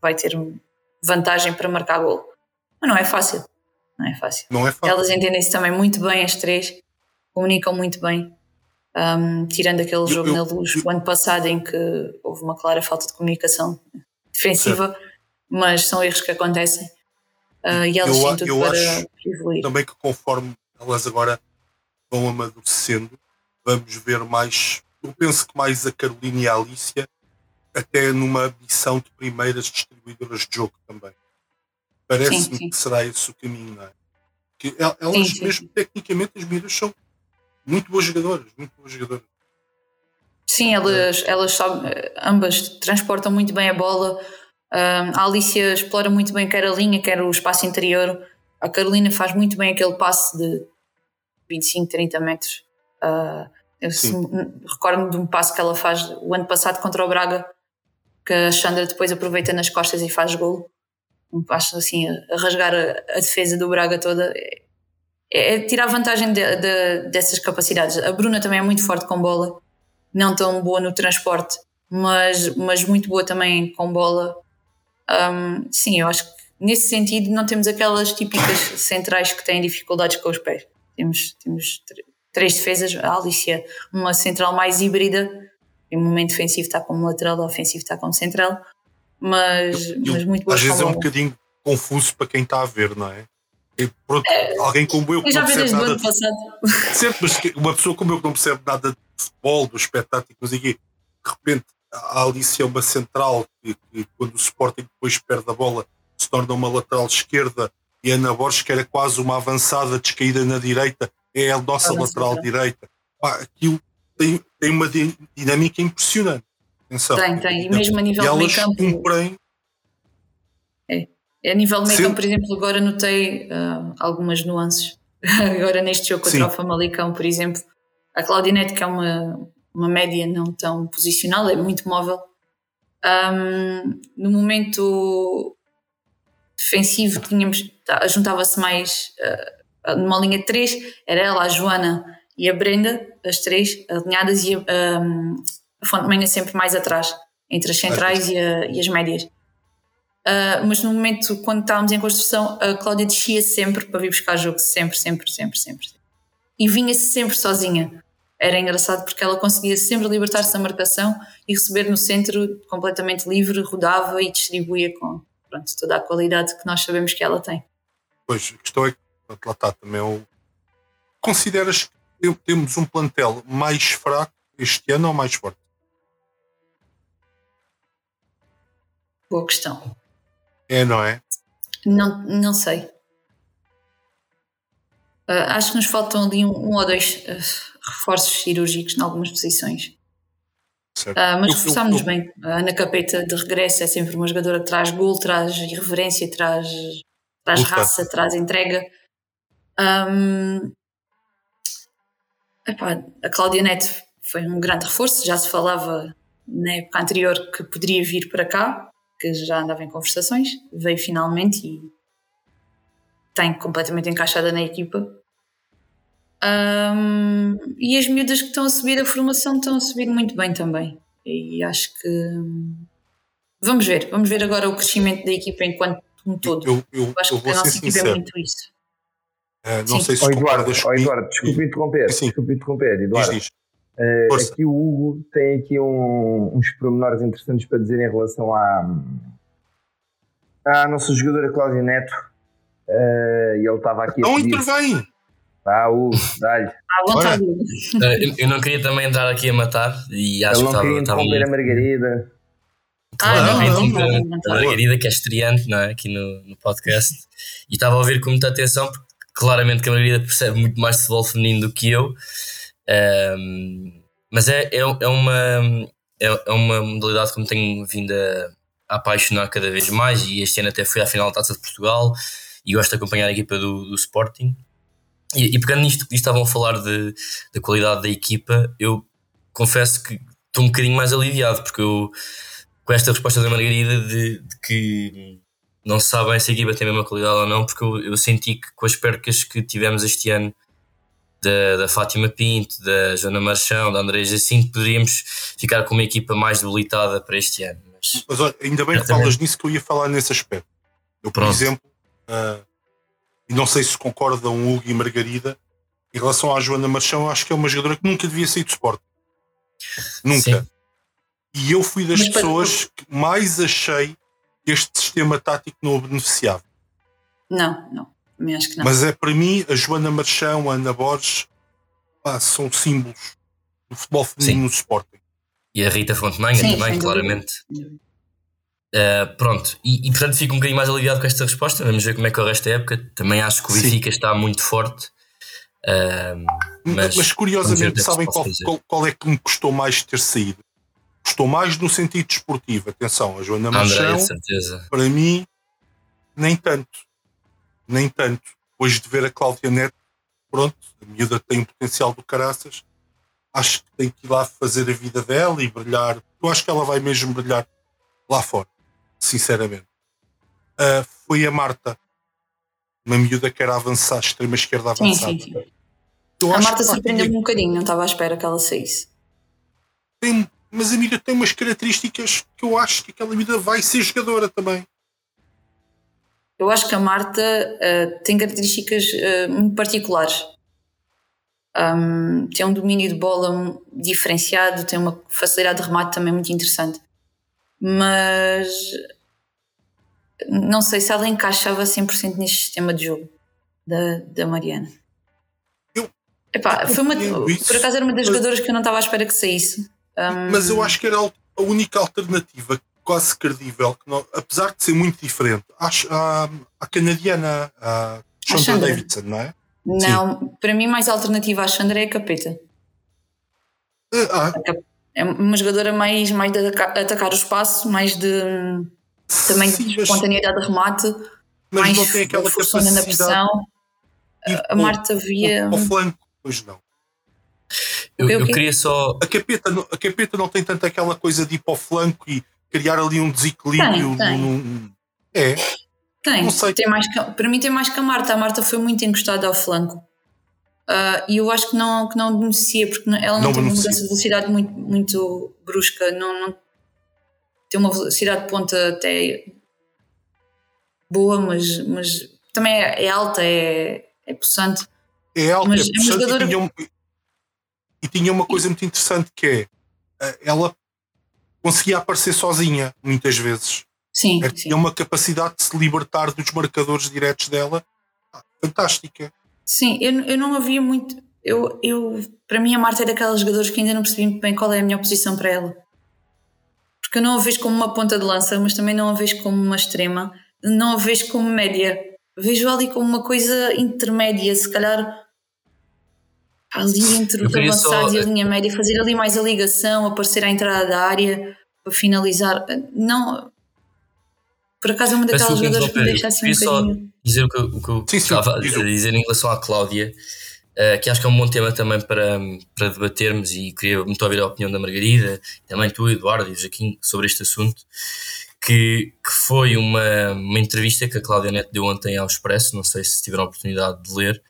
B: vai ter vantagem para marcar gol. Mas não é fácil. Não é fácil.
A: Não é fácil.
B: Elas entendem-se também muito bem, as três, comunicam muito bem. Um, tirando aquele eu, jogo eu, na luz eu, o ano passado em que houve uma clara falta de comunicação defensiva, certo. mas são erros que acontecem uh, e elas têm tudo para evoluir.
A: Também que conforme elas agora vão amadurecendo, vamos ver mais eu penso que mais a Carolina e a Alicia, até numa missão de primeiras distribuidoras de jogo também. Parece-me que será esse o caminho, não é? Que elas, sim, sim. mesmo tecnicamente, as miúdas são muito boas jogadoras, muito boas jogadoras.
B: Sim, elas, elas sabem, ambas transportam muito bem a bola. a Alicia explora muito bem quer a linha, quer o espaço interior. A Carolina faz muito bem aquele passe de 25, 30 metros. Uh, recordo-me de um passo que ela faz o ano passado contra o Braga, que a Chandra depois aproveita nas costas e faz gol. acho assim, a rasgar a, a defesa do Braga toda. É, é tirar vantagem de, de, dessas capacidades. A Bruna também é muito forte com bola, não tão boa no transporte, mas, mas muito boa também com bola. Um, sim, eu acho que nesse sentido não temos aquelas típicas centrais que têm dificuldades com os pés. Temos, temos três defesas, a Alicia, uma central mais híbrida, em momento defensivo está como lateral, ofensivo está como central, mas, eu, mas muito boa.
A: Às vezes é um bocadinho confuso para quem está a ver, não é? E, pronto, é, alguém como eu que
B: eu
A: não percebe
B: nada. De,
A: certo, mas uma pessoa como eu que não percebe nada de futebol, do espetáculo, mas aqui, de repente a Alice é uma central que, que, quando o Sporting depois perde a bola se torna uma lateral esquerda e a Ana Borges que era quase uma avançada descaída na direita é a nossa lateral sim. direita Pá, aquilo tem, tem uma dinâmica impressionante
B: Atenção. tem, tem, e mesmo a nível
A: e
B: de meio campo
A: cumprem
B: a nível de meio campo, por exemplo, agora notei uh, algumas nuances. agora neste jogo contra Sim. o Famalicão, por exemplo, a Claudinete, que é uma, uma média não tão posicional, é muito móvel. Um, no momento defensivo tínhamos juntava-se mais uh, numa linha de três, era ela, a Joana e a Brenda, as três alinhadas e a, um, a Fonte Manha sempre mais atrás, entre as centrais e, a, e as médias. Uh, mas no momento, quando estávamos em construção, a Cláudia descia sempre para vir buscar jogo, sempre, sempre, sempre, sempre. E vinha sempre sozinha. Era engraçado porque ela conseguia sempre libertar-se da marcação e receber no centro completamente livre, rodava e distribuía com pronto, toda a qualidade que nós sabemos que ela tem.
A: Pois, a questão é que lá está também. o Consideras que temos um plantel mais fraco este ano ou mais forte?
B: Boa questão.
A: É, não é?
B: Não, não sei. Uh, acho que nos faltam ali um, um ou dois uh, reforços cirúrgicos em algumas posições. Uh, mas reforçámos-nos bem. A Ana Capeta de regresso é sempre uma jogadora que traz gol, traz irreverência, traz, traz raça, traz entrega. Um, epá, a Cláudia Neto foi um grande reforço, já se falava na época anterior que poderia vir para cá que já andava em conversações, veio finalmente e tem completamente encaixada na equipa. Um, e as miúdas que estão a subir a formação estão a subir muito bem também. E acho que vamos ver, vamos ver agora o crescimento da equipa enquanto um todo.
A: Eu, eu, eu acho
B: eu
A: que a nossa equipa
B: é muito isso.
A: Uh, não Sim. sei se oh, Eduardo,
C: oh, Eduardo, desculpe interromper, desculpe interromper, Eduardo. Diz, diz. Uh, aqui o Hugo tem aqui um, uns pormenores interessantes para dizer em relação à, à nossa jogadora Cláudia Neto. Uh, e ele estava aqui
A: Não intervém!
C: Ah, Hugo, dá-lhe.
D: Uh, eu, não queria também entrar aqui a matar e acho
C: ele não
D: que
C: queria
D: estava.
C: interromper a Margarida.
D: Ah, não, não, não, a Margarida, que é estreante não é? aqui no, no podcast, e estava a ouvir com muita atenção, porque claramente que a Margarida percebe muito mais de futebol feminino do que eu. Um, mas é, é, é, uma, é, é, uma modalidade que me tenho vindo a, a, apaixonar cada vez mais e este ano até fui à final da Taça de Portugal e gosto de acompanhar a equipa do, do Sporting. E, e pegando nisto que estavam a falar de, da qualidade da equipa, eu confesso que estou um bocadinho mais aliviado porque eu, com esta resposta da Margarida de, de que não se sabe se a equipa tem a mesma qualidade ou não, porque eu, eu senti que com as percas que tivemos este ano da, da Fátima Pinto, da Joana Marchão, da André Jacinto, poderíamos ficar com uma equipa mais debilitada para este ano. Mas,
A: mas olha, ainda bem que falas nisso que eu ia falar nesse aspecto. Eu, por Pronto. exemplo, uh, e não sei se concordam Hugo e Margarida, em relação à Joana Marchão, acho que é uma jogadora que nunca devia sair do esporte. Nunca. Sim. E eu fui das mas, pessoas que mais achei este sistema tático não o beneficiava.
B: Não, não. Acho que não.
A: Mas é para mim, a Joana Marchão, a Ana Borges, pá, são símbolos do futebol feminino no Sporting.
D: E a Rita Fontenanha também, claramente. Uh, pronto, e, e, portanto fico um bocadinho mais aliviado com esta resposta. Vamos ver como é que é o resto da época. Também acho que o Benfica está muito forte. Uh,
A: mas, mas, curiosamente, sabem qual, qual, qual, é que me custou mais ter saído? Custou mais no sentido desportivo. Atenção, a Joana Marchão, para mim, nem tanto nem tanto. Depois de ver a Cláudia Neto, pronto, a miúda tem um potencial do caraças, acho que tem que ir lá fazer a vida dela e brilhar. Eu acho que ela vai mesmo brilhar lá fora, sinceramente. Uh, foi a Marta, uma miúda que era avançar, extrema esquerda avançada. Sim, sim,
B: sim. a Marta surpreendeu-me um bocadinho, não estava à espera que ela saísse.
A: Tem, mas a miúda tem umas características que eu acho que aquela miúda vai ser jogadora também.
B: Eu acho que a Marta uh, tem características uh, muito particulares. Um, tem um domínio de bola diferenciado, tem uma facilidade de remate também muito interessante. Mas não sei se ela encaixava 100% neste sistema de jogo da, da Mariana.
A: Eu,
B: Epá, foi uma, por acaso era uma das jogadoras que eu não estava à espera que saísse.
A: Um, mas eu acho que era a única alternativa quase credível, que não, apesar de ser muito diferente, a, a canadiana, a Chandra Davidson, não é?
B: Não, Sim. para mim mais alternativa à Chandra é a Capeta.
A: Ah.
B: É uma jogadora mais, mais de atacar o espaço, mais de também Sim, de espontaneidade de remate, mais não tem aquela força na pressão. A, a Marta via.
A: Ao flanco, pois não.
D: Eu, eu, queria só.
A: A capeta, a capeta não tem tanto aquela coisa de ir para o flanco e criar ali um desequilíbrio.
B: Tem, tem.
A: Num... É.
B: Tem, não sei. tem mais para mim tem mais que a Marta. A Marta foi muito encostada ao flanco. Uh, e eu acho que não, que não beneficia, porque ela não, não tem uma mudança de velocidade muito, muito brusca. Não, não, tem uma velocidade de ponta até boa, mas, mas também é, é alta, é, é possante.
A: É alta, mas é, é jogadora... e, tinha uma coisa muito interessante que é eh, ela conseguia aparecer sozinha muitas vezes.
B: Sim,
A: é, tinha uma capacidade de se libertar dos marcadores diretos dela ah, fantástica.
B: Sim, eu, eu não havia muito. Eu, eu, para mim, a Marta é daquelas jogadores que ainda não percebi muito bem qual é a melhor posição para ela. Porque eu não a vejo como uma ponta de lança, mas também não a vejo como uma extrema, não a vejo como média. Vejo ali como uma coisa intermédia, se calhar ali entre o avançado só... e a linha média, fazer ali mais a ligação, aparecer à entrada da área para finalizar. Não. Por acaso é uma daquelas jogadoras que me deixa assim um bocadinho.
D: dizer o que, o que eu sim, estava a dizer em relação à Cláudia, uh, que acho que é um bom tema também para, para debatermos e queria muito ouvir a opinião da Margarida, também tu, Eduardo e o Joaquim, sobre este assunto. Que, que foi uma, uma entrevista que a Cláudia Neto deu ontem ao Expresso, não sei se tiveram a oportunidade de ler,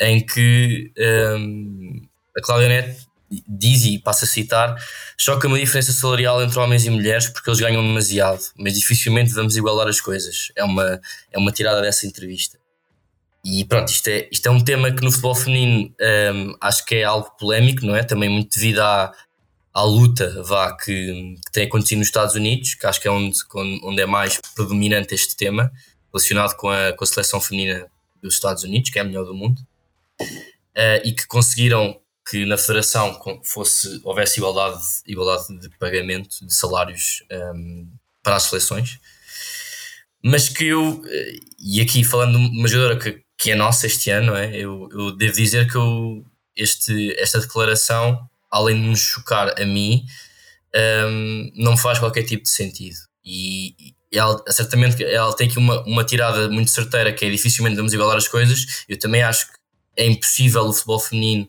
D: em que um, a Cláudia Neto diz, e passa a citar, choca uma diferença salarial entre homens e mulheres porque eles ganham demasiado, mas dificilmente vamos igualar as coisas. É uma, é uma tirada dessa entrevista. E pronto, isto é, isto é um tema que no futebol feminino um, acho que é algo polémico, não é? Também muito devido à, à luta vá, que, que tem acontecido nos Estados Unidos, que acho que é onde, onde é mais predominante este tema, relacionado com a, com a seleção feminina dos Estados Unidos, que é a melhor do mundo uh, e que conseguiram que na federação fosse, houvesse igualdade, igualdade de pagamento de salários um, ehm, para as seleções. Mas que eu, eh, e aqui falando de uma jogadora que, que é nossa este ano, é? eu, eu devo dizer que eu, este, esta declaração, além de nos chocar a mim, um, ehm, não faz qualquer tipo de sentido. E, ela, certamente ela tem aqui uma, uma tirada muito certeira que é dificilmente vamos igualar as coisas. Eu também acho que é impossível o futebol feminino,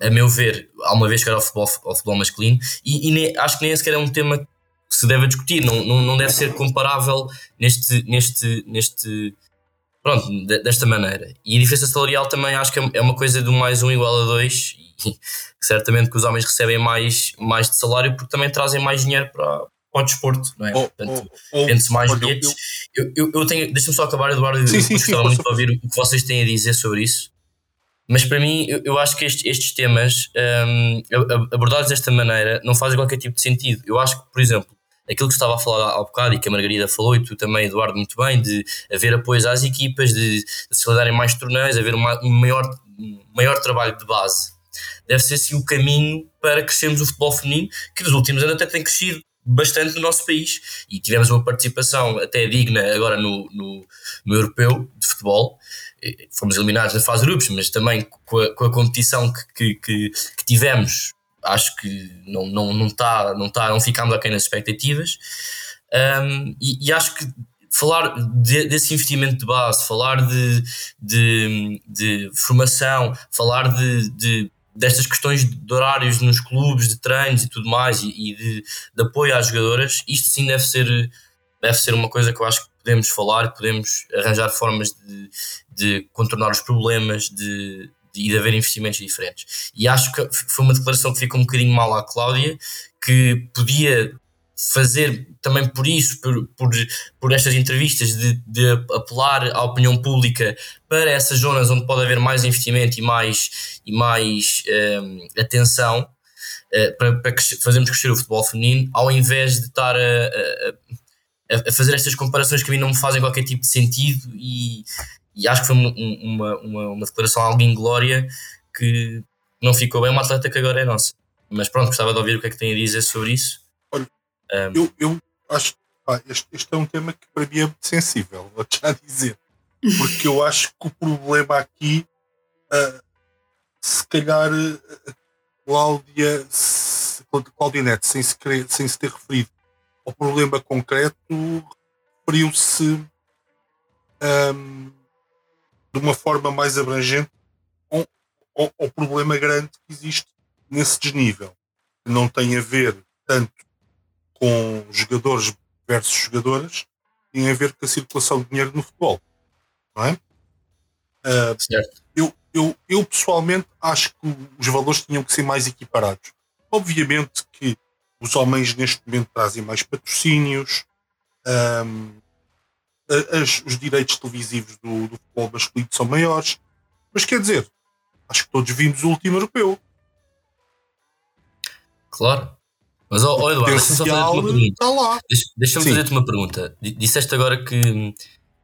D: a, a meu ver, há uma vez que era o futebol, o futebol masculino, e, e nem, acho que nem sequer é um tema que se deve discutir, não, não, não deve ser comparável neste, neste, neste pronto, desta maneira. E a diferença salarial também acho que é, é uma coisa do mais um igual a dois, e certamente que os homens recebem mais, mais de salário porque também trazem mais dinheiro para, para o desporto, não é? Oh, Portanto, oh, oh, mais bilhetes. Eu, eu, eu tenho, deixa-me só acabar, Eduardo, sim, eu sim, gostava sim, muito de ouvir o que vocês têm a dizer sobre isso. Mas para mim, eu, eu acho que estes, estes temas, um, abordados desta maneira, não fazem qualquer tipo de sentido. Eu acho que, por exemplo, aquilo que estava a falar há bocado e que a Margarida falou, e tu também, Eduardo, muito bem, de haver apoios às equipas, de, se realizarem mais torneios, haver uma, um maior, maior trabalho de base. Deve ser assim o caminho para crescermos o futebol feminino, que nos últimos anos até tem crescido bastante no nosso país e tivemos uma participação até digna agora no, no, no europeu de futebol fomos eliminados na fase de grupos, mas também com a, com a competição que, que, que, tivemos, acho que não, não, não, tá, não, tá, não aquém nas expectativas. Um, e, e, acho que falar de, desse investimento de base, falar de, de, de formação, falar de, de, destas questões de horários nos clubes, de treinos e tudo mais, e, de, de apoio às jogadoras, isto sim deve ser, deve ser uma coisa que eu acho podemos falar, podemos arranjar formas de, de contornar os problemas, de, de, de haver investimentos diferentes. E acho que foi uma declaração que ficou um bocadinho mal à Cláudia, que podia fazer também por isso, por, por, por estas entrevistas, de, de apelar à opinião pública para essas zonas onde pode haver mais investimento e mais, e mais um, atenção uh, para, para fazermos crescer o futebol feminino, ao invés de estar a, a, fazer estas comparações que a mim não me fazem qualquer tipo de sentido e, e acho que foi uma, uma, uma, uma declaração algo inglória que não ficou bem uma atleta que agora é nossa. Mas pronto, gostava de ouvir o que é que tem a dizer sobre isso
A: um, eu, eu acho que este, este, é um tema que para mim é muito sensível, vou já dizer. Porque eu acho que o problema aqui, uh, se calhar, uh, Cláudia, se, Cláudia Neto, sem se, querer, sem se ter referido ao problema concreto, referiu-se um, de uma forma mais abrangente ao, ao, ao problema grande que existe nesse desnível. Que não tem a ver tanto com jogadores versus jogadoras tem a ver com a circulação de dinheiro no futebol. Não é? Uh, certo. Eu, eu, eu pessoalmente acho que os valores tinham que ser mais equiparados. Obviamente que os homens neste momento trazem mais patrocínios, um, as, os direitos televisivos do, do futebol masculino são maiores, mas quer dizer, acho que todos vimos o último europeu.
D: Claro. Mas, oh, oh Eduardo, deixa-me fazer-te uma pergunta. Deixa-me fazer-te uma pergunta. Disseste agora que,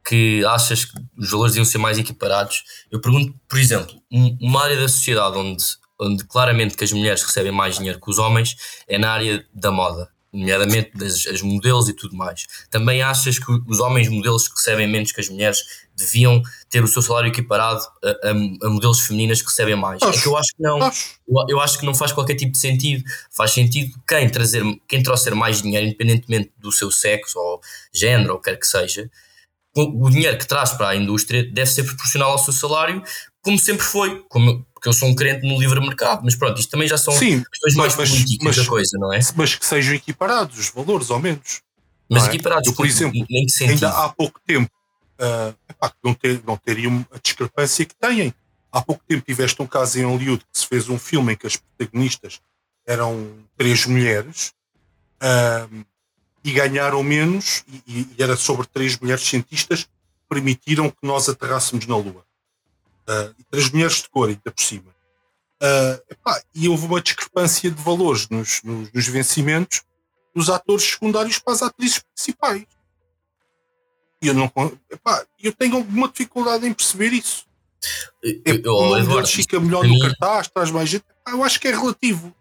D: que achas que os valores iam ser mais equiparados. Eu pergunto, por exemplo, uma área da sociedade onde, onde claramente que as mulheres recebem mais dinheiro que os homens é na área da moda nomeadamente das, as modelos e tudo mais. Também achas que os homens modelos que recebem menos que as mulheres deviam ter o seu salário equiparado a, a, a modelos femininas que recebem mais? Acho, é que eu acho que não. Acho. Eu, eu, acho que não faz qualquer tipo de sentido. Faz sentido quem trazer, quem trouxer mais dinheiro, independentemente do seu sexo ou género ou quer que seja, o dinheiro que traz para a indústria deve ser proporcional ao seu salário, como sempre foi, como, porque eu sou um crente no livre mercado, mas pronto, isto também já são Sim, questões mais mas, políticas mas, da coisa, não é?
A: Mas que sejam equiparados os valores, ao menos.
D: Mas é? equiparados, eu,
A: por exemplo, ainda há pouco tempo uh, epá, não, ter, não teriam a discrepância que têm. Há pouco tempo tiveste um caso em Hollywood que se fez um filme em que as protagonistas eram três mulheres uh, e ganharam menos, e, e, era sobre três mulheres cientistas que permitiram que nós aterrássemos na Lua. Uh, e três mulheres de cor, ainda por cima. Uh, epá, e houve uma discrepância de valores nos, nos, nos, vencimentos dos atores secundários para as atrizes principais. E eu, não, epá, eu tenho alguma dificuldade em perceber isso. É, eu, uma mulher fica melhor no mim, cartaz, traz mais gente. Eu acho que é relativo.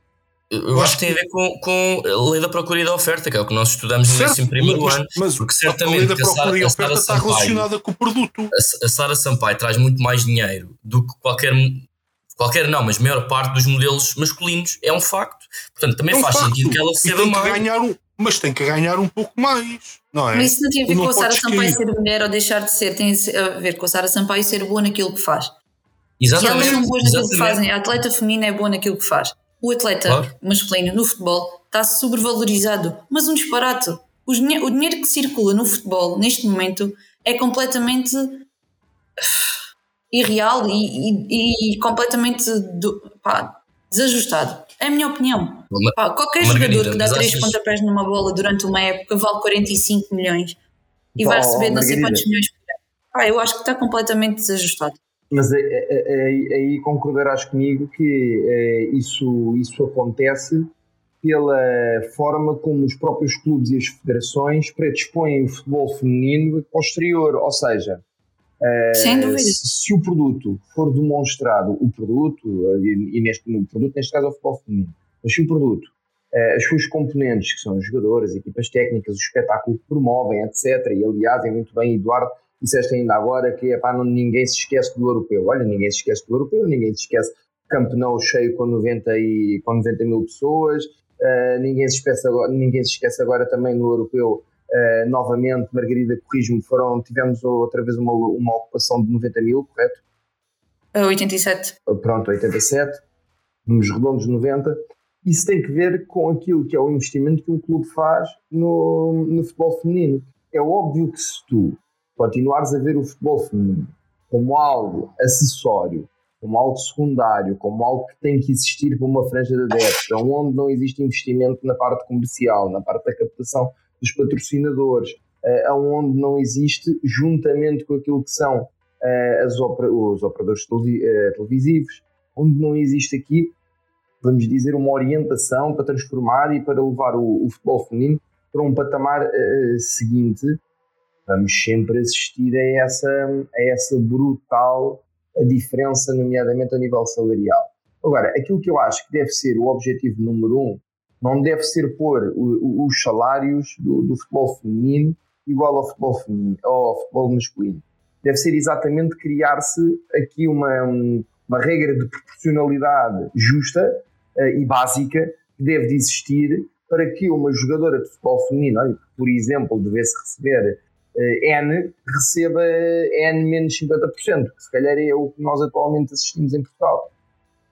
D: Eu, acho que tem a ver com, com a lei da procura e da oferta, que é o que nós estudamos certo, no primeiro mas, ano. Mas porque certamente a lei da procura e oferta está Sampaio,
A: relacionada com o produto.
D: A, Sara Sampaio traz muito mais dinheiro do que qualquer qualquer não, mas a maior parte dos modelos masculinos é um facto. Portanto, também é um faz facto. sentido que ela receba mais.
A: Ganhar um, mas tem que ganhar um pouco mais, não é?
B: Mas isso não tem a ver com a Sara Sampaio ser mulher ou deixar de ser, tem a ver com a Sara Sampaio ser boa naquilo que faz. Exatamente. E elas são boas naquilo que fazem. A atleta feminina é boa naquilo que faz. O atleta claro. masculino no futebol está sobrevalorizado, mas um disparate. O dinheiro, o dinheiro que circula no futebol neste momento é completamente irreal e, e, e completamente do, pá, desajustado. É a minha opinião. Pá, qualquer jogador que dá três achas... pontapés numa bola durante uma época vale 45 milhões e vai receber não sei quantos milhões por ano. Eu acho que está completamente desajustado.
C: Mas aí, é, é, é, aí concordarás comigo que isso, isso acontece pela forma como os próprios clubes e as federações predispõem o futebol feminino posterior, ou seja,
B: sem dúvida.
C: Se, se, o produto for demonstrado, o produto, e, neste, no produto neste caso é o futebol feminino, mas se o produto, as suas componentes, que são os jogadores, equipas técnicas, o espetáculo que promovem, etc., e aliás, é muito bem, Eduardo, disseste ainda agora que epá, não, ninguém se esquece do europeu. Olha, ninguém se esquece do europeu, ninguém se esquece Camp Nou cheio com 90, e, com 90 mil pessoas, uh, ninguém, se esquece agora, ninguém se esquece agora também no europeu. Uh, novamente, Margarida, corrijo-me, foram, tivemos outra vez uma, uma ocupação de 90 mil, correto?
B: 87.
C: Pronto, 87, nos redondos 90. Isso tem que ver com aquilo que é o investimento que um clube faz no, no futebol feminino é óbvio que se tu continuares a ver o futebol feminino como algo acessório, como algo secundário, como algo que tem que existir para uma franja de adeptos, onde não existe investimento na parte comercial, na parte da captação dos patrocinadores, uh, onde não existe, juntamente com aquilo que são as os operadores uh, televisivos, onde não existe aqui, vamos dizer, uma orientação para transformar e para levar o, futebol feminino para um patamar seguinte, vamos sempre assistir a essa, a essa brutal diferença, nomeadamente a nível salarial. Agora, aquilo que eu acho que deve ser o objetivo número um, não deve ser pôr os salários do, do, futebol feminino igual ao futebol, feminino, ao futebol masculino. Deve ser exatamente criar-se aqui uma, uma regra de proporcionalidade justa uh, e básica que deve de existir para que uma jogadora de futebol feminino, por exemplo, devesse receber N, receba N menos 50%, que se calhar é o que nós atualmente assistimos em Portugal.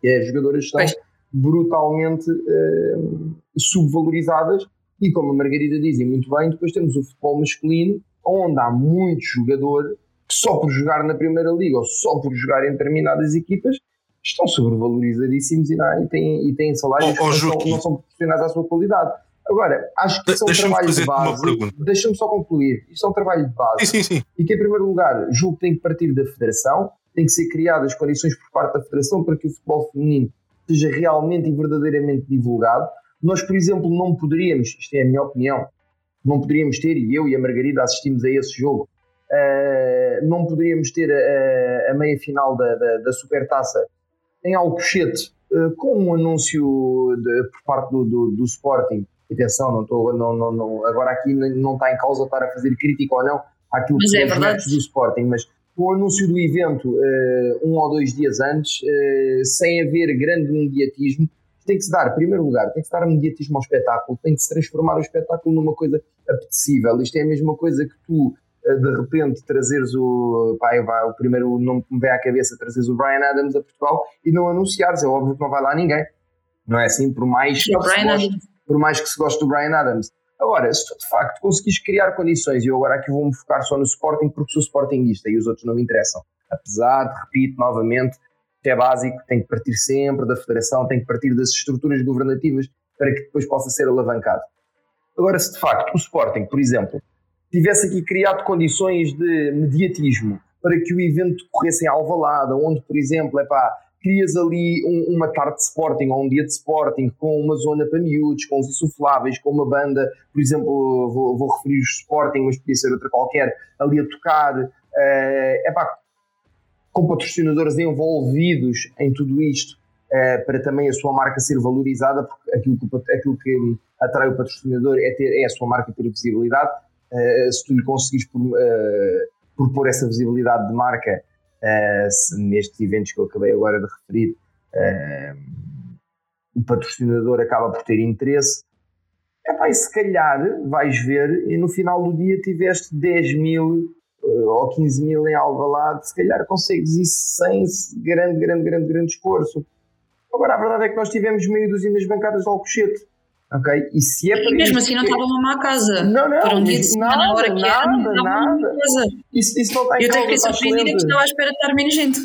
C: É, as jogadoras estão brutalmente uh, subvalorizadas e, como a Margarida diz muito bem, depois temos o futebol masculino, onde há muito jogador que só por jogar na Primeira Liga ou só por jogar em determinadas equipas estão sobrevalorizadíssimos e, não, e, têm, e têm salários oh, oh, que não, não, são proporcionados à sua qualidade. Agora, acho que isso é um trabalho de base. Deixa-me só concluir. Isto é um trabalho de base.
A: Sim, sim, sim.
C: E que, em primeiro lugar, julgo que tem que partir da Federação, tem que ser criadas condições por parte da Federação para que o futebol feminino seja realmente e verdadeiramente divulgado. Nós, por exemplo, não poderíamos, isto é a minha opinião, não poderíamos ter, e eu e a Margarida assistimos a esse jogo, uh, não poderíamos ter a, a meia final da, da, da Supertaça em Alcochete, uh, com um anúncio de, por parte do, do, do Sporting. Atenção, não estou, não, não, não, agora aqui não está em causa estar a fazer crítica ou não àquilo que
B: é
C: são
B: os
C: do Sporting, mas com o anúncio do evento uh, um ou dois dias antes, uh, sem haver grande mediatismo, tem que se dar, em primeiro lugar, tem que se dar mediatismo ao espetáculo, tem que se transformar o espetáculo numa coisa apetecível. Isto é a mesma coisa que tu de repente trazeres o. Pá, vai, o primeiro nome que me vem à cabeça, trazeres o Brian Adams a Portugal e não anunciares. É óbvio que não vai lá ninguém. Não é assim? Por mais, que, se goste, por mais que se goste do Brian Adams. Agora, se tu de facto conseguires criar condições, e eu agora aqui vou-me focar só no Sporting porque sou Sportingista e os outros não me interessam. Apesar de, repito novamente, que é básico, tem que partir sempre da federação, tem que partir das estruturas governativas para que depois possa ser alavancado. Agora, se de facto o Sporting, por exemplo, tivesse aqui criado condições de mediatismo para que o evento corresse em Alvalada, onde, por exemplo, é pá, crias ali um, uma tarde de Sporting ou um dia de Sporting com uma zona para miúdos, com os insufláveis, com uma banda, por exemplo, vou, vou referir os Sporting, mas podia ser outra qualquer, ali a tocar, uh, é pá, com patrocinadores envolvidos em tudo isto, uh, para também a sua marca ser valorizada, porque aquilo que, aquilo que atrai o patrocinador é, ter, é a sua marca ter visibilidade uh, se tu lhe conseguires por, uh, propor essa visibilidade de marca uh, se, nestes eventos que eu acabei agora de referir, o patrocinador acaba por ter interesse. Epá, e se calhar vais ver e no final do dia tiveste 10 mil ou 15 mil em Alvalade, se calhar consegues isso sem grande, grande, grande, grande esforço. Agora, a verdade é que nós tivemos meio dúzia nas bancadas de Alcochete. Ok? E se é
B: e mesmo assim não estava uma má casa.
C: Não, não.
B: Para um dia de semana, nada, hora que nada,
C: era, não nada. Isso, isso não está em
B: Eu. Eu até fiquei surpreendida que estava à espera de estar menos gente.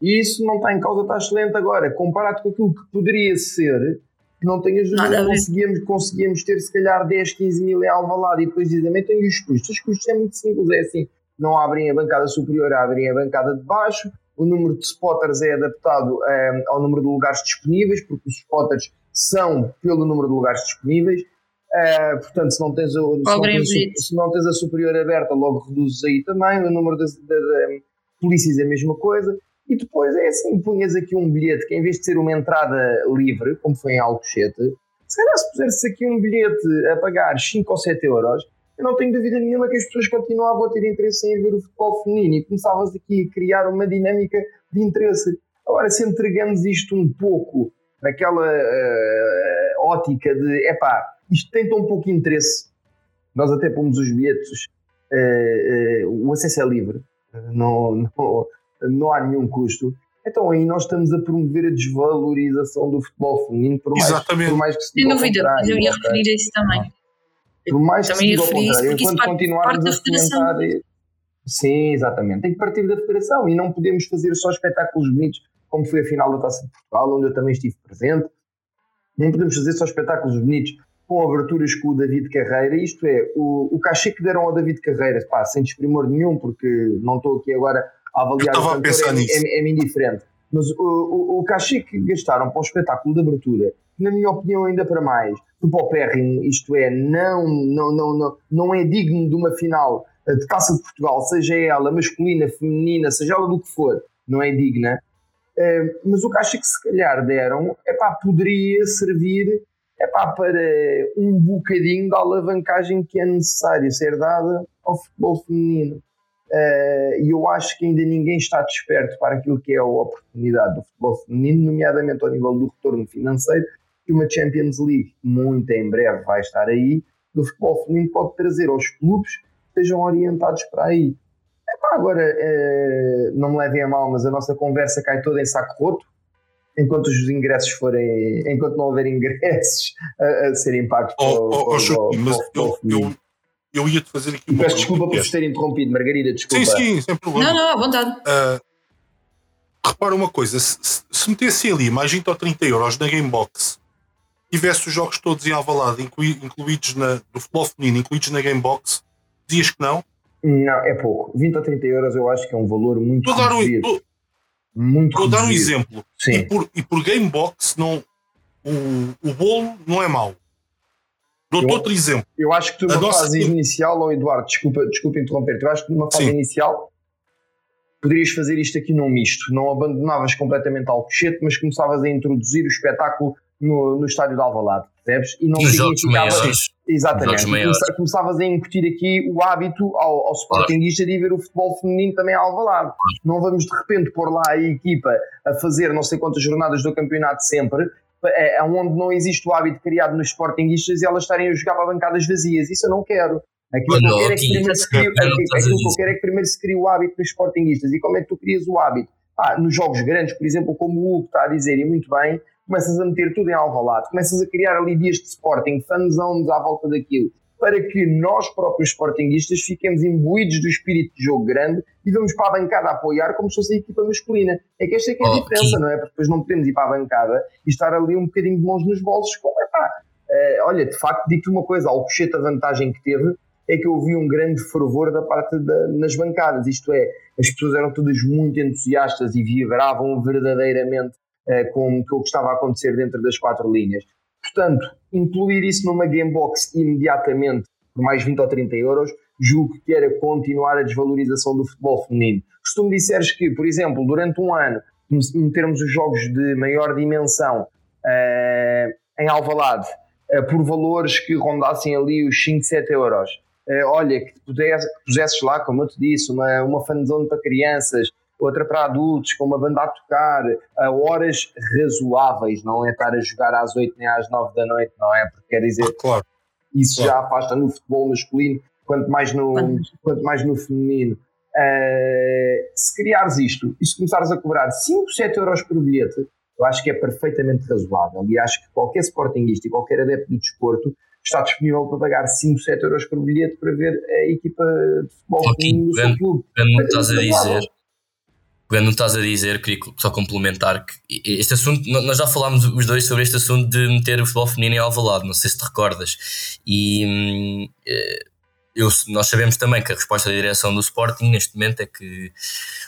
C: Isso não está em causa, está excelente agora. Comparado com aquilo que poderia ser, que não tenhas dúvida, conseguíamos, conseguíamos ter se calhar 10, 15 mil em Alvalade e depois dizem, tem os custos. Os custos é muito simples, é assim, não abrem a bancada superior, abrem a bancada de baixo, o número de spotters é adaptado um, ao número de lugares disponíveis, porque os spotters são pelo número de lugares disponíveis. Uh, portanto, se não, tens a, se, não tens, se não tens a superior aberta, logo reduzes aí também. O número de, de polícias é a mesma coisa. E depois é assim: punhas aqui um bilhete que, em vez de ser uma entrada livre, como foi em Alcochete, se calhar se puseres aqui um bilhete a pagar 5 ou 7 euros, eu não tenho dúvida nenhuma que as pessoas continuavam a ter interesse em ver o futebol feminino e começavas aqui a criar uma dinâmica de interesse. Agora, se entregamos isto um pouco naquela uh, ótica de epá, isto tem tão pouco interesse, nós até pomos os bilhetes, uh, uh, o acesso é livre, não, não, não há nenhum custo. Então aí nós estamos a promover a desvalorização do futebol feminino, por mais,
A: Exatamente.
C: por mais que
B: se Sem dúvida, eu ia referir a isso também.
C: Por mais que seja ao contrário, enquanto continuarmos a fomentar. Sim, exatamente. Tem que partir da federação e não podemos fazer só espetáculos bonitos, como foi a final da Taça de Portugal, onde eu também estive presente. Não podemos fazer só espetáculos bonitos com aberturas com o David Carreira, isto é, o, o cachê que deram ao David Carreira, pá, sem desprimor nenhum, porque não estou aqui agora a avaliar
A: o cantor, é,
C: é, é, indiferente, mas o, o, o cachê que gastaram para o espetáculo de abertura, na minha opinião ainda para mais, paupérrimo, isto é, não, não, não, não, não é digno de uma final de Taça de Portugal, seja ela masculina, feminina, seja ela do que for, não é digna, uh, mas o cachê que se calhar deram, é pá, poderia servir epá, para um bocadinho da alavancagem que é necessário ser dada ao futebol feminino. Uh, e eu acho que ainda ninguém está desperto para aquilo que é a oportunidade do futebol feminino, nomeadamente ao nível do retorno financeiro, que uma Champions League, muito em breve, vai estar aí, do futebol feminino pode trazer aos clubes que estejam orientados para aí. Epá, agora, uh, não me levem a mal, mas a nossa conversa cai toda em saco roto, enquanto os ingressos forem, enquanto não houver ingressos a, a serem pagos
A: oh, oh, oh, mas eu, eu, eu ia-te fazer aqui
C: uma Peço desculpa por vos ter interrompido, Margarida, desculpa.
A: Sim, sim, sem problema.
B: Não, não, à vontade. Uh,
A: repara uma coisa, se, se metesse ali mais 20 ou 30 euros na Gamebox, tivesse os jogos todos em Alvalade, incluídos na, do futebol feminino, incluídos na Gamebox, dizias que não?
C: Não, é pouco. 20 ou 30 euros eu acho que é um valor muito
A: Estou reduzido. Muito Vou dar um exemplo. Sim. E por, e por Gamebox, não, o, o bolo não é mau. Dou-te outro exemplo.
C: Eu acho que tu, numa nossa... fase inicial, ou oh Eduardo, desculpa, desculpa interromper, eu acho que numa fase Sim. inicial poderias fazer isto aqui num misto. Não abandonavas completamente Alcochete, mas começavas a introduzir o espetáculo no, no estádio de Alvalade, percebes?
D: E não Nos significava.
C: Exatamente. Começavas a incutir aqui o hábito ao, ao Sportingista de ir ver o futebol feminino também a Alvalade. Não vamos de repente pôr lá a equipa a fazer não sei quantas jornadas do campeonato sempre, é, onde não existe o hábito criado nos Sportingistas e elas estarem a jogar para bancadas vazias. Isso eu não quero. Aquilo que eu quero é que primeiro se crie, é que primeiro se crie o hábito nos Sportingistas. E como é que tu crias o hábito? Ah, nos jogos grandes, por exemplo, como o Hugo está a dizer, e muito bem, começas a meter tudo em alvalade, começas a criar ali dias de Sporting, fanzones à volta daquilo, para que nós próprios Sportingistas fiquemos imbuídos do espírito de jogo grande e vamos para a bancada a apoiar como se fosse a equipa masculina. É que esta é que é a oh, diferença, não é? Porque depois não podemos ir para a bancada e estar ali um bocadinho de mãos nos bolsos, como é pá. Uh, olha, de facto, digo-te uma coisa, ao cochete a vantagem que teve é que eu vi um grande fervor da parte da, nas bancadas, isto é, as pessoas eram todas muito entusiastas e vibravam verdadeiramente com, com o que estava a acontecer dentro das quatro linhas. Portanto, incluir isso numa Gamebox imediatamente por mais 20 ou 30 euros, julgo que era continuar a desvalorização do futebol feminino. Se tu me disseres que, por exemplo, durante um ano, metermos os jogos de maior dimensão uh, em Alvalade uh, por valores que rondassem ali os 5, 7 euros, uh, olha, que pusesses lá, como eu te disse, uma, uma fanzone para crianças, outra para adultos, com uma banda a tocar, a horas razoáveis, não é estar a jogar às 8 nem às 9 da noite, não é? Porque quer dizer,
A: claro.
C: isso
A: claro.
C: já afasta no futebol masculino, quanto mais no, quanto mais no feminino. Uh, se criares isto e se começares a cobrar 5, 7 euros por bilhete, eu acho que é perfeitamente razoável e acho que qualquer sportingista e qualquer adepto do desporto está disponível para pagar 5, 7 euros por bilhete para ver a equipa de futebol feminino do seu clube.
D: Não estás a dizer Pegando estás a dizer, queria só complementar que este assunto, nós já falámos os dois sobre este assunto de meter o futebol feminino em Alvalade, não sei se te recordas. E hum, eh, eu, nós sabemos também que a resposta da direção do Sporting neste momento é que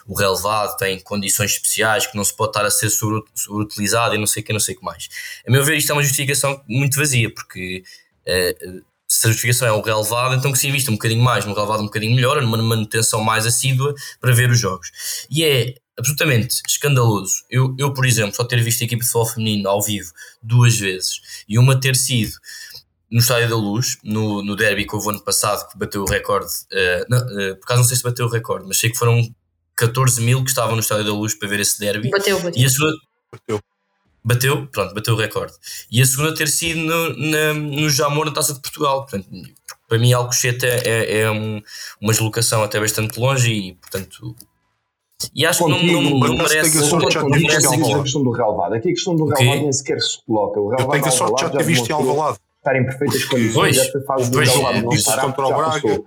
D: o relevado tem condições especiais, que não se pode estar a ser sobreutilizado e não sei o que, não sei o que mais. A meu ver, isto é uma justificação muito vazia, porque uh, se a justificação é o relevado, então que se invista um bocadinho mais num relevado um bocadinho melhor, numa manutenção mais assídua para ver os jogos. E é absolutamente escandaloso. Eu, eu por exemplo, só ter visto a equipe de futebol feminino ao vivo duas vezes e uma ter sido no Estádio da Luz, no, no derby que houve ano passado, que bateu o recorde. Uh, não, uh, por acaso não sei se bateu o recorde, mas sei que foram 14 mil que estavam no Estádio da Luz para ver esse derby.
B: Bateu, bateu.
D: E a sua,
A: bateu
D: bateu, pronto, bateu o recorde. E a segunda ter sido no, na, no Jamor na Taça de Portugal. Portanto, para mim, Alcochete é, é, é um, uma deslocação até bastante longe e, portanto. E acho que não, não, não merece.
C: Não merece a questão do relevado. Aqui a questão do relevado nem sequer se coloca. O
A: eu tenho a sorte de já ter visto em Alvalade.
C: estar em perfeitas condições desta fase do Galvado não
A: estará, contra o Braga. Uh,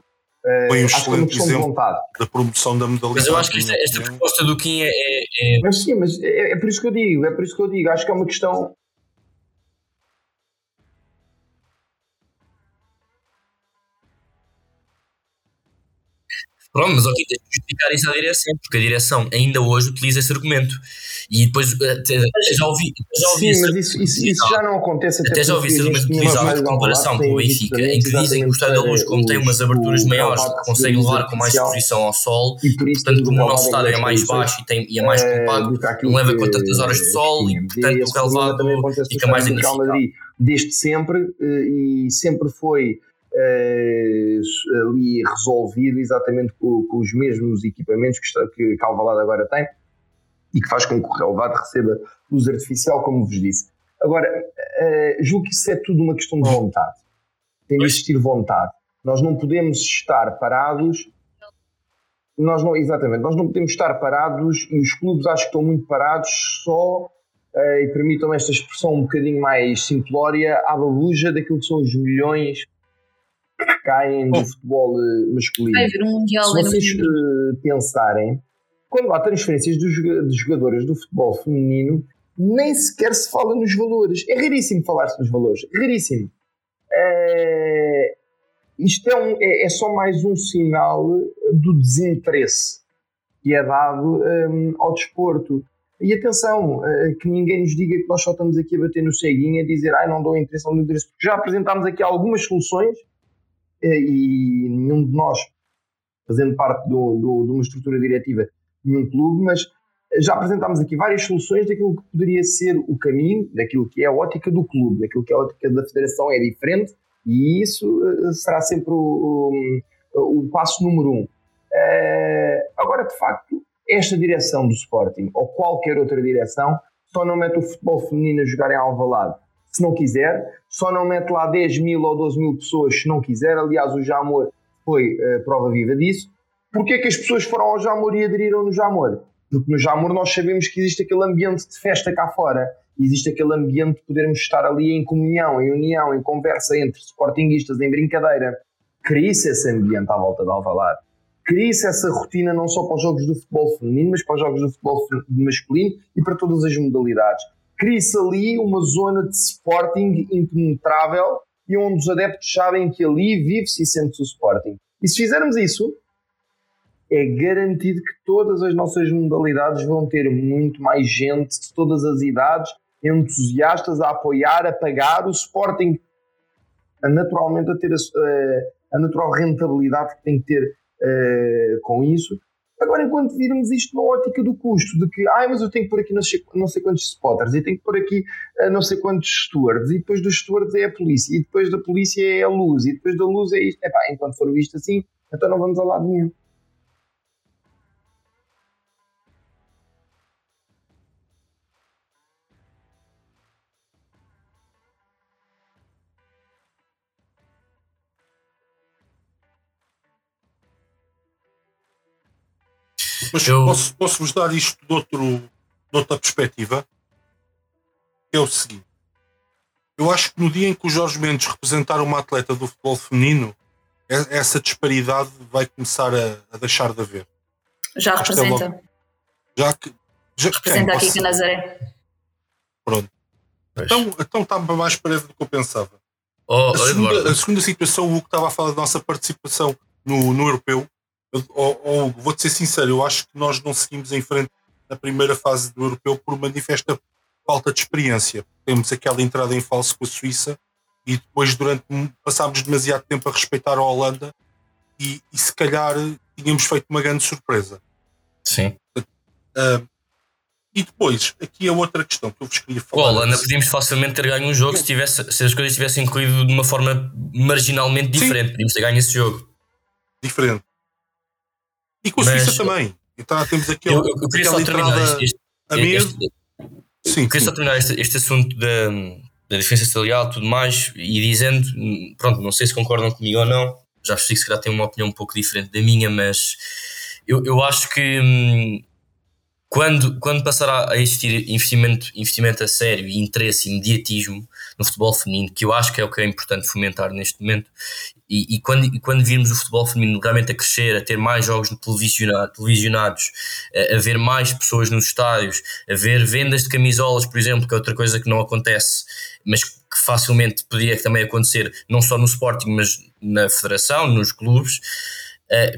A: foi um excelente exemplo da promoção da modalidade.
D: Mas eu acho que esta, esta proposta do Kim é, é,
C: é, Mas sim, mas é, é, por isso que eu digo, é por isso que eu digo, acho que é uma questão
D: Pronto, mas ok, tens de justificar isso à direção, porque a direção ainda hoje utiliza esse argumento. E depois eh, até, já ouvi. Já ouvi
C: Sim, mas isso, isso, isso, já não acontece.
D: Até, até já ouvi esse argumento utilizado em comparação com o Benfica, em que dizem que o Estádio da Luz, como tem umas aberturas maiores, consegue levar com mais exposição ao sol, e portanto, como o nosso estádio é mais baixo e, tem, e é mais eh, compacto, não leva com tantas horas de sol e, portanto, o relevado fica mais danificado.
C: Desde sempre, eh, e sempre foi uh, ali resolvido exatamente com, com, os mesmos equipamentos que, está, que Calvalade agora tem e que faz com que o relevado receba luz artificial, como vos disse. Agora, uh, julgo que isso é tudo uma questão de vontade. Tem de existir vontade. Nós não podemos estar parados. Nós não, exatamente, nós não podemos estar parados e os clubes acho que estão muito parados só, uh, e permitam esta expressão um bocadinho mais simplória, à babuja daquilo que são os milhões caem do futebol eh, masculino.
B: Vai haver um mundial
C: Se vocês uh, pensarem, quando há transferências de jogadores do futebol feminino, nem sequer se fala nos valores. É raríssimo falar-se nos valores. Raríssimo. É... Isto é, um, é, é, só mais um sinal do desinteresse que é dado um, ehm, ao desporto. E atenção, uh, que ninguém nos diga que nós só estamos aqui a bater no ceguinho a dizer ai, não dou interesse, não dou interesse, porque já apresentámos aqui algumas soluções eh, e nenhum de nós, fazendo parte do, de uma estrutura diretiva de um clube, mas já apresentámos aqui várias soluções daquilo que poderia ser o caminho, daquilo que é a ótica do clube, daquilo que é a ótica da federação é diferente e isso eh, será sempre o, o, o passo número um. Uh, agora, de facto, esta direção do Sporting ou qualquer outra direção só não mete o futebol feminino a jogar em Alvalade se não quiser, só não mete lá 10 mil ou 12 mil pessoas se não quiser. Aliás, o Jamor foi uh, prova viva disso. Porquê é que as pessoas foram ao Jamor e aderiram no Jamor? Porque no Jamor nós sabemos que existe aquele ambiente de festa cá fora, existe aquele ambiente de podermos estar ali em comunhão, em união, em conversa entre sportinguistas, em brincadeira. Cria-se esse ambiente à volta de Alvalade. Cria-se essa rotina não só para os jogos do futebol feminino, mas para os jogos do futebol masculino e para todas as modalidades cria-se ali uma zona de Sporting impenetrável e onde os adeptos sabem que ali vive-se e sente-se o Sporting. E se fizermos isso, é garantido que todas as nossas modalidades vão ter muito mais gente de todas as idades, entusiastas a apoiar, a pagar o Sporting, a naturalmente a ter a, a natural rentabilidade que tem que ter uh, com isso. Agora, enquanto virmos isto na ótica do custo, de que, ah, mas eu tenho que pôr aqui não sei, não sei quantos spotters, e tenho que pôr aqui uh, não sei quantos stewards, e depois dos stewards é a polícia, e depois da polícia é a luz, e depois da luz é isto. Epá, enquanto for visto assim, então não vamos a lado nenhum.
A: Mas eu... posso, posso vos dar isto de, outro, de outra perspectiva? É o seguinte. Eu acho que no dia em que o Jorge Mendes representar uma atleta do futebol feminino, essa disparidade vai começar a, a deixar de haver.
B: Já acho é representa. É
A: já que. Já,
B: representa aqui que Nazaré.
A: Pronto. Então, então está mais parecido do que eu pensava. Oh, a, segunda, a, segunda, situação, o Hugo estava a falar da nossa participação no, no europeu. Oh, vou-te ser sincero, eu acho que nós não seguimos em frente na primeira fase do europeu por manifesta falta de experiência. Temos aquela entrada em falso com a Suíça e depois durante passámos demasiado tempo a respeitar a Holanda e, e se calhar tínhamos feito uma grande surpresa.
D: Sim.
A: Uh, e depois, aqui a outra questão que eu vos queria falar.
D: A Holanda podíamos facilmente ter ganho um jogo se, tivesse, se as coisas tivessem corrido de uma forma marginalmente diferente. Sim. Podíamos ter ganho esse jogo.
A: Diferente. E com a Suíça também. Então temos aquele,
D: eu, eu queria só terminar este, este, este, sim, queria sim. só terminar este, este assunto da, da diferença salarial e tudo mais e dizendo, pronto, não sei se concordam comigo ou não, já percebi que se calhar têm uma opinião um pouco diferente da minha, mas eu, eu acho que hum, quando, quando passará a existir investimento, investimento a sério e interesse e imediatismo no futebol feminino, que eu acho que é o que é importante fomentar neste momento, e, e, quando, e quando virmos o futebol feminino realmente a crescer, a ter mais jogos televisionados, televisionados a, a ver mais pessoas nos estádios, a ver vendas de camisolas, por exemplo, que é outra coisa que não acontece, mas que facilmente poderia também acontecer, não só no Sporting, mas na federação, nos clubes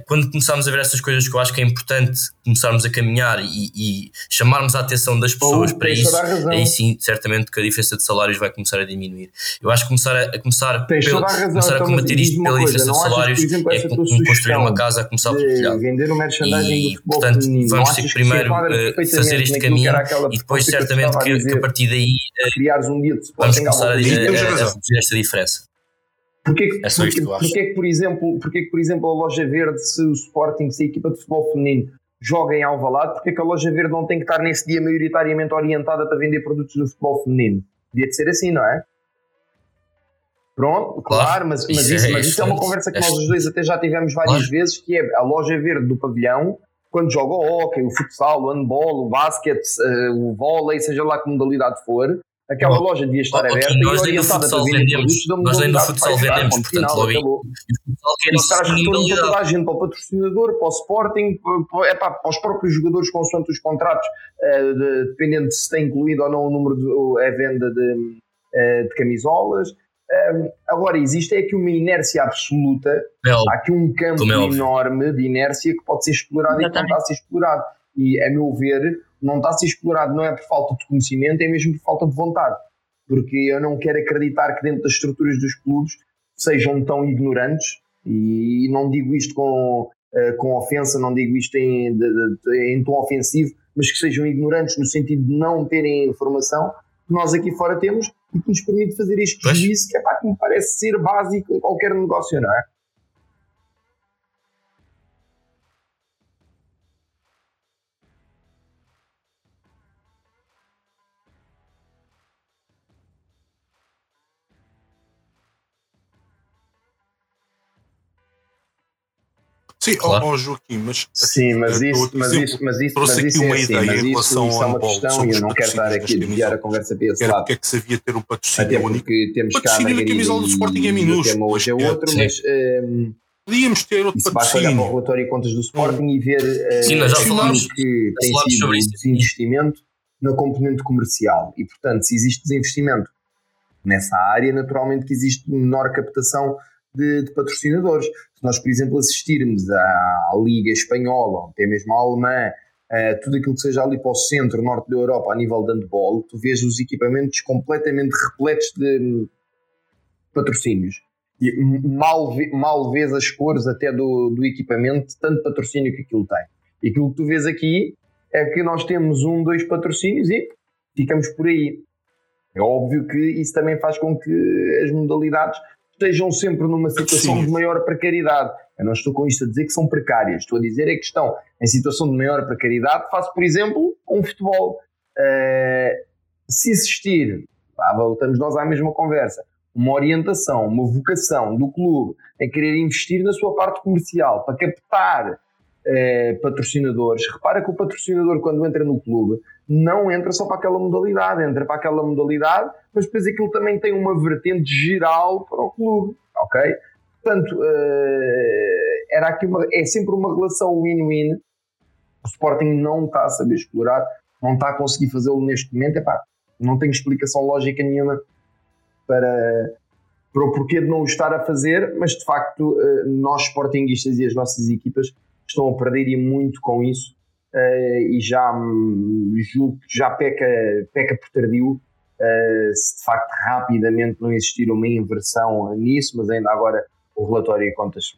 D: quando começarmos a ver essas coisas que eu acho que é importante começarmos a caminhar e, e chamarmos a atenção das pessoas oh, para isso, aí sim, certamente que a diferença de salários vai começar a diminuir. Eu acho que começar a, a começar, pelo, razão, começar a então, combater isto pela diferença de salários é como construir uma casa a começar por telhado.
C: Vender o merchandising
D: e, portanto, feminino. vamos ter que primeiro uh, fazer este caminho e depois certamente que, que, a partir daí uh,
C: um dia de
D: vamos começar a, a, a, a fazer esta diferença.
C: Porquê que, é só isto porquê, porquê que, por exemplo, porquê que, por exemplo, a Loja Verde, se o Sporting, se a equipa de futebol feminino joga em Alvalade, porquê que a Loja Verde não tem que estar nesse dia maioritariamente orientada para vender produtos do futebol feminino? Devia de ser assim, não é? Pronto, claro, claro mas, mas, isso, isso, é, mas isso é uma conversa que é, nós os dois até já tivemos várias claro. vezes, que é a Loja Verde do pavilhão, quando joga o hockey, o futsal, o handball, o basquete, uh, o vôlei, seja lá que modalidade for, Aquela oh, loja devia estar oh, aberta e orientada para vender produtos
D: Nós nem no futsal vendemos, portanto, logo.
C: E se traz retorno para toda a gente, para o patrocinador, para o Sporting, para, é, para os próprios jogadores consoante os contratos, uh, de, dependendo de se tem incluído ou não o número de é venda de, uh, de camisolas. Uh, agora, existe é aqui uma inércia absoluta, há aqui um campo é enorme de inércia que pode ser explorado e que não está a ser explorado. E, a meu ver, não está a ser explorado não é por falta de conhecimento, é mesmo por falta de vontade. Porque eu não quero acreditar que dentro das estruturas dos clubes sejam tão ignorantes, e não digo isto com, uh, com ofensa, não digo isto em, em tom ofensivo, mas que sejam ignorantes no sentido de não terem informação que nós aqui fora temos e que nos permite fazer este juízo que, é, pá, que me parece ser básico em qualquer negócio, não é?
A: Sim, claro. oh, Joaquim, mas.
C: Sim, mas isso, mas isso, mas isso,
A: trouxe
C: mas
A: aqui uma
C: é
A: ideia
C: assim,
A: em relação
C: isso, é uma questão e eu não quero estar aqui a desviar a conversa para esse
A: lado. Porque é que se havia ter um patrocínio
C: Até porque temos cá
A: a camisola do Sporting é minúsculo.
C: Hoje é outro, mas. Um,
A: Podíamos ter outro patrocínio. Basta olhar
C: para o relatório de contas do Sporting e ver uh,
D: Sim, nós já falámos,
C: que tem sido desinvestimento na componente comercial. E, portanto, se existe desinvestimento nessa área, naturalmente que existe menor captação de, de, patrocinadores. Se nós, por exemplo, assistirmos à, Liga Espanhola, até mesmo à Alemã, tudo aquilo que seja ali para o centro, norte da Europa, a nível de handball, tu vês os equipamentos completamente repletos de patrocínios. E mal, mal vês as cores até do, do equipamento, tanto patrocínio que aquilo tem. E aquilo que tu vês aqui é que nós temos um, dois patrocínios e ficamos por aí. É óbvio que isso também faz com que as modalidades estejam sempre numa situação Sim. de maior precariedade. Eu não estou com isto a dizer que são precárias, estou a dizer é que estão em situação de maior precariedade. Faço, por exemplo, um futebol. Uh, se existir, pá, voltamos nós à mesma conversa, uma orientação, uma vocação do clube em querer investir na sua parte comercial para captar eh, patrocinadores. Repara que o patrocinador, quando entra no clube, não entra só para aquela modalidade, entra para aquela modalidade, mas depois aquilo também tem uma vertente geral para o clube, ok? Portanto, uh, era aqui uma, é sempre uma relação win-win. O Sporting não está a saber explorar, não está a conseguir fazê-lo neste momento. Epá, não tenho explicação lógica nenhuma para, para o porquê de não o estar a fazer, mas de facto, uh, nós, Sportingistas e as nossas equipas, estão a perder e muito com isso uh, e já um, julgo que já peca, peca por tardio uh, se de facto rapidamente não existir uma inversão nisso, mas ainda agora o relatório de contas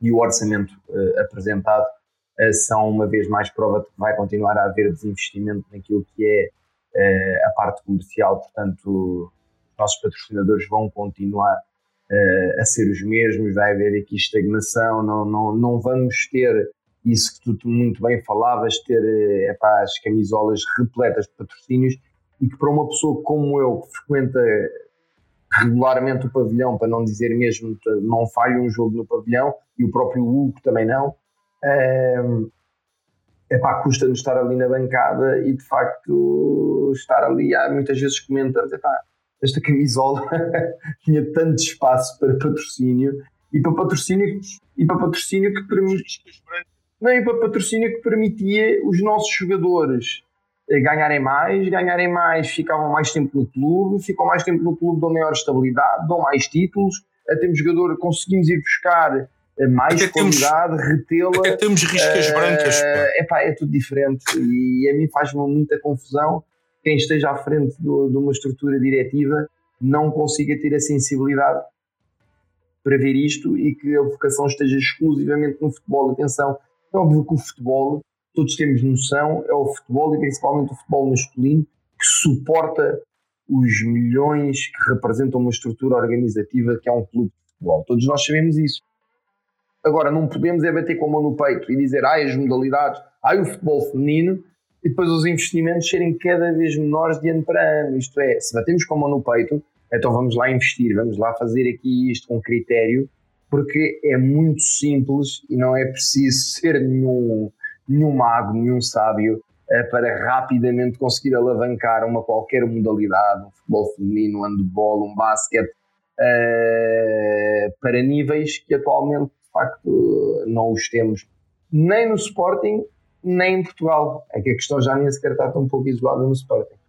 C: e o orçamento uh, apresentado são uma vez mais prova de que vai continuar a haver desinvestimento naquilo que é a parte comercial, portanto os nossos patrocinadores vão continuar a ser os mesmos, vai haver aqui estagnação, não, não, não vamos ter isso que tu muito bem falavas, ter uh, epá, as camisolas repletas de patrocínios e que para uma pessoa como eu, que frequenta regularmente o pavilhão, para não dizer mesmo não falha um jogo no pavilhão, e o próprio Hugo também não, uh, epá, custa-nos estar ali na bancada e de facto estar ali, há muitas vezes comentamos, epá, esta camisola tinha tanto espaço para patrocínio e para patrocínio e para patrocínio que permite não, e para patrocínio que permitia os nossos jogadores eh, ganharem mais, ganharem mais, ficavam mais tempo no clube, ficam mais tempo no clube, dão maior estabilidade, dão mais títulos, temos jogador, conseguimos ir buscar eh, mais até qualidade, retê-la.
A: Até temos riscas uh, brancas.
C: Epá, é tudo diferente e a mim faz-me muita confusão quem esteja à frente do, de uma estrutura diretiva não consiga ter a sensibilidade para ver isto e que a vocação esteja exclusivamente no futebol. Atenção, é óbvio que o futebol, todos temos noção, é o futebol e principalmente o futebol masculino que suporta os milhões que representam uma estrutura organizativa que é um clube de futebol. Todos nós sabemos isso. Agora, não podemos é bater com a mão no peito e dizer, ai, as modalidades, ai, o futebol feminino, e depois os investimentos serem cada vez menores de ano para ano. Isto é, se batemos com a mão no peito, então vamos lá investir, vamos lá fazer aqui isto com critério, porque é muito simples e não é preciso ser nenhum, nenhum mago, nenhum sábio uh, para rapidamente conseguir alavancar uma qualquer modalidade, um futebol feminino, um handball, um basquete, uh, para níveis que atualmente de facto não os temos nem no Sporting nem em Portugal. É que a questão já nem sequer está tão pouco isolada no Sporting.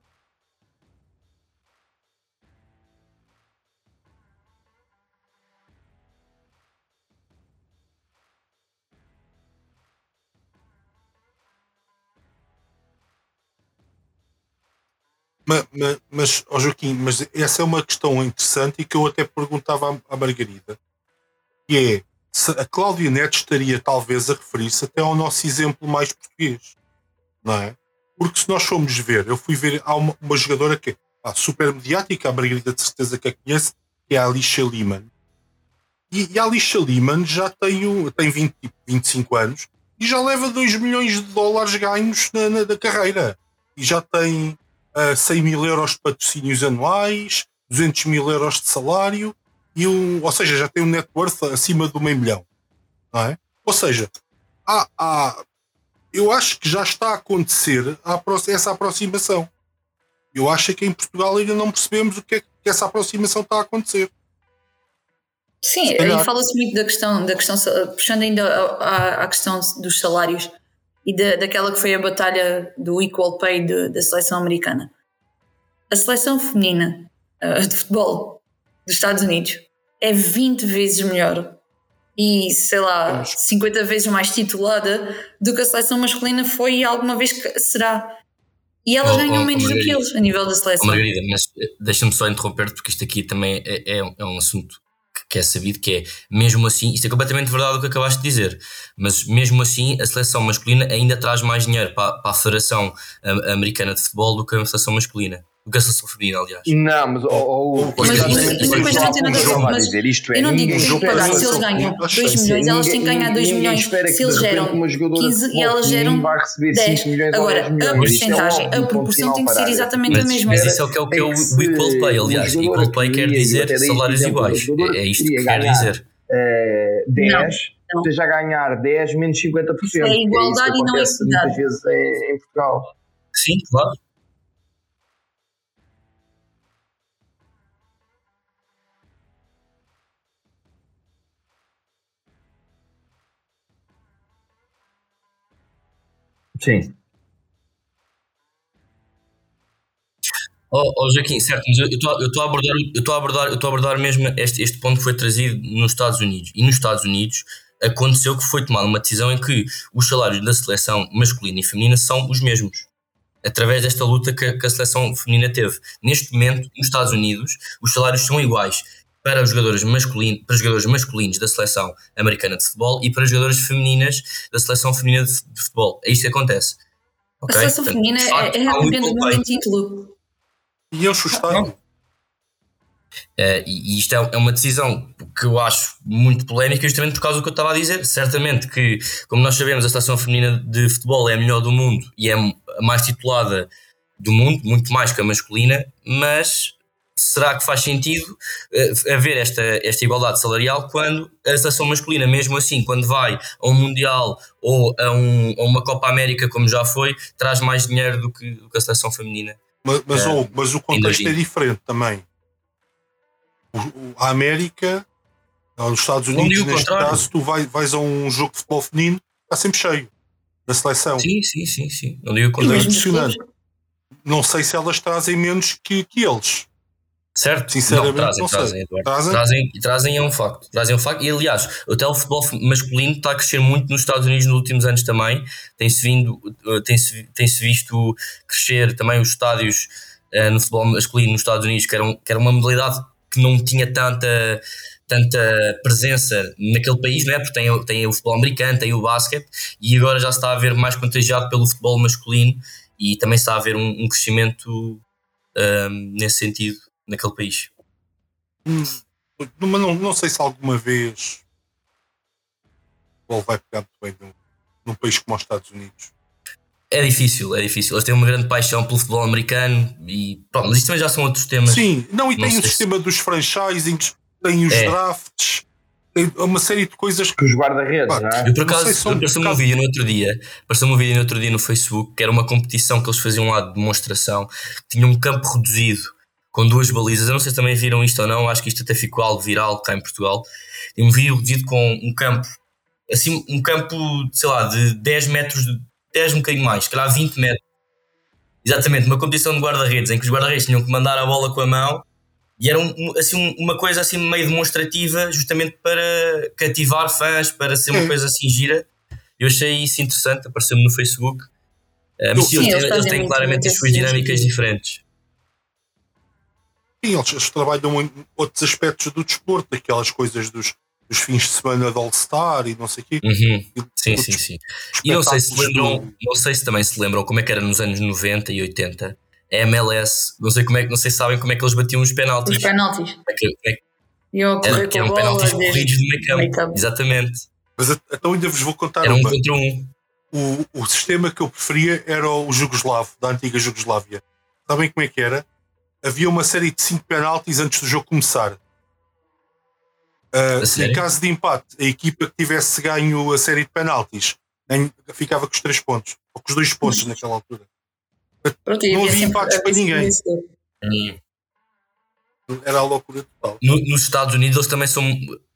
A: Mas, mas, mas oh Joaquim, mas essa é uma questão interessante e que eu até perguntava à, Margarida, que é a Cláudia Neto estaria talvez a referir-se até ao nosso exemplo mais português, não é? Porque se nós formos ver, eu fui ver, há uma, uma jogadora que é super mediática, a Margarida de certeza que a conhece, que é a Alicia Lehman. E, e a Alicia Lehman já tem, tem 20, 25 anos e já leva 2 milhões de dólares ganhos na, na da carreira. E já tem uh, 100 mil euros de patrocínios anuais, 200 mil euros de salário e um, ou seja, já tem um net worth acima do meio milhão. Não é? Ou seja, há, há, eu acho que já está a acontecer essa aproximação. Eu acho que em Portugal ainda não percebemos o que é que essa aproximação está a acontecer.
B: Sim, aí fala-se muito da questão, da questão, puxando ainda à, à questão dos salários e da, daquela que foi a batalha do equal pay de, da seleção americana. A seleção feminina uh, de futebol dos Estados Unidos. É 20 vezes melhor. E, sei lá, 50 vezes mais titulada do que a seleção masculina foi e alguma vez que será. E elas oh, ganham oh, menos do que eles a nível da seleção.
D: Oh, Margarida, mas eh, deixa-me só interromper porque isto aqui também é, é, é um assunto que é sabido que é, mesmo assim, isto é completamente verdade o que acabaste de dizer, mas mesmo assim a seleção masculina ainda traz mais dinheiro para, para a Federação Americana de Futebol do que a seleção masculina do que a feminina, aliás.
C: Não, mas ou,
B: mas isso, depois não tem nada a ver mas isto é, eu não digo que tem que pagar, se eles ganham 2 milhões, elas têm que ganhar 2 milhões, se eles geram 15 e elas geram 10. Agora, a porcentagem, a proporção tem que ser exatamente a mesma.
D: Mas isso é o que é o, que é o equal pay, aliás. Equal pay quer dizer salários iguais. É isto que quer dizer.
C: 10, esteja a ganhar 10 menos 50%.
B: É igualdade e não é equidade.
C: Muitas vezes em Portugal.
D: Sim, claro.
C: Sim.
D: Oh, oh Joaquim, certo, mas eu estou a abordar, eu estou a abordar, eu estou a abordar mesmo este, este ponto que foi trazido nos Estados Unidos. E nos Estados Unidos aconteceu que foi tomada uma decisão em que os salários da seleção masculina e feminina são os mesmos. Através desta luta que, que a seleção feminina teve. Neste momento, nos Estados Unidos, os salários são iguais para os jogadores masculinos, para os jogadores masculinos da seleção americana de futebol e para as jogadoras femininas da seleção feminina de, de futebol. É isto que acontece.
B: Okay? A seleção Portanto, feminina facto, é, é a campeã do mundo em título.
A: E eu chustei.
D: Uh, e, e isto é, é, uma decisão que eu acho muito polémica, justamente por causa do que eu estava a dizer. Certamente que, como nós sabemos, a seleção feminina de futebol é a melhor do mundo e é a mais titulada do mundo, muito mais que a masculina, mas será que faz sentido uh, haver esta, esta igualdade salarial quando a seleção masculina, mesmo assim, quando vai a um Mundial ou a, um, a uma Copa América, como já foi, traz mais dinheiro do que, do que a seleção feminina?
A: Mas, mas, uh, mas o contexto é diferente também. A América, os Estados Unidos, neste contrário. caso, tu vai, vais a um jogo de futebol feminino, está sempre cheio da seleção.
D: Sim, sim, sim, sim. Não digo o contrário.
A: É impressionante. Não sei se elas trazem menos que, que eles.
D: Certo? Sinceramente, não, trazem, não trazem, trazem, trazem, trazem, é um facto. Trazem um facto. E aliás, até o futebol masculino está a crescer muito nos Estados Unidos nos últimos anos também. Tem-se vindo, eh, tem-se, tem-se visto crescer também os estádios uh, no futebol masculino nos Estados Unidos, que era, um, que era uma modalidade que não tinha tanta, tanta presença naquele país, não é? Porque tem, tem o futebol americano, tem o basquete, e agora já se está a ver mais contagiado pelo futebol masculino e também está a haver um, um crescimento um, ehm, nesse sentido naquele país.
A: Hum, mas não, não sei se alguma vez o vai pegar muito bem num, num país como os Estados Unidos.
D: É difícil, é difícil. Eles têm uma grande paixão pelo futebol americano e pronto, mas isto também já são outros temas.
A: Sim, não, e não tem o sistema se... dos franchisings, tem os é. drafts, tem uma série de coisas
C: que os guarda-redes, não é?
D: Eu por acaso apareceu-me um vídeo no outro dia, apareceu um vídeo no outro dia no Facebook que era uma competição que eles faziam lá de demonstração, tinha um campo reduzido com duas balizas. Eu não sei se também viram isto ou não, acho que isto até ficou algo viral cá em Portugal. Um vídeo reduzido com um campo, assim, um campo, sei lá, de 10 metros, 10 um bocadinho mais, calhar 20 metros. Exatamente, uma competição de guarda-redes em que os guarda-redes tinham que mandar a bola com a mão e era um, assim, uma coisa assim meio demonstrativa, justamente para cativar fãs, para ser uma coisa assim gira. Eu achei isso interessante, apareceu-me no Facebook. Uh, mas sim, eles têm claramente as suas dinâmicas diferentes.
A: Sim, eles, eles trabalham em outros aspectos do desporto, aquelas coisas dos, dos fins de semana de All-Star e não sei o quê.
D: Uhum. Sim, sim, sim. E não sei se lembram, do... não sei se também se lembram como é que era nos anos 90 e 80 a MLS, não sei como é que não sei se sabem como é que eles batiam os penaltis.
B: Os penaltis.
D: É que, é, eu era, que eram penaltis corridos de meio campo. campo. Exatamente.
A: Mas então ainda vos vou contar
D: era um uma. contra um.
A: O, o sistema que eu preferia era o Jugoslavo, da antiga Jugoslávia. Sabem como é que era? Havia uma série de 5 penaltis antes do jogo começar. Uh, em caso de empate, a equipa que tivesse ganho a série de penaltis ficava com os 3 pontos, ou com os 2 pontos naquela altura. Pronto, não havia empates para ninguém. Hum. Era a loucura total.
D: No, nos Estados Unidos eles também são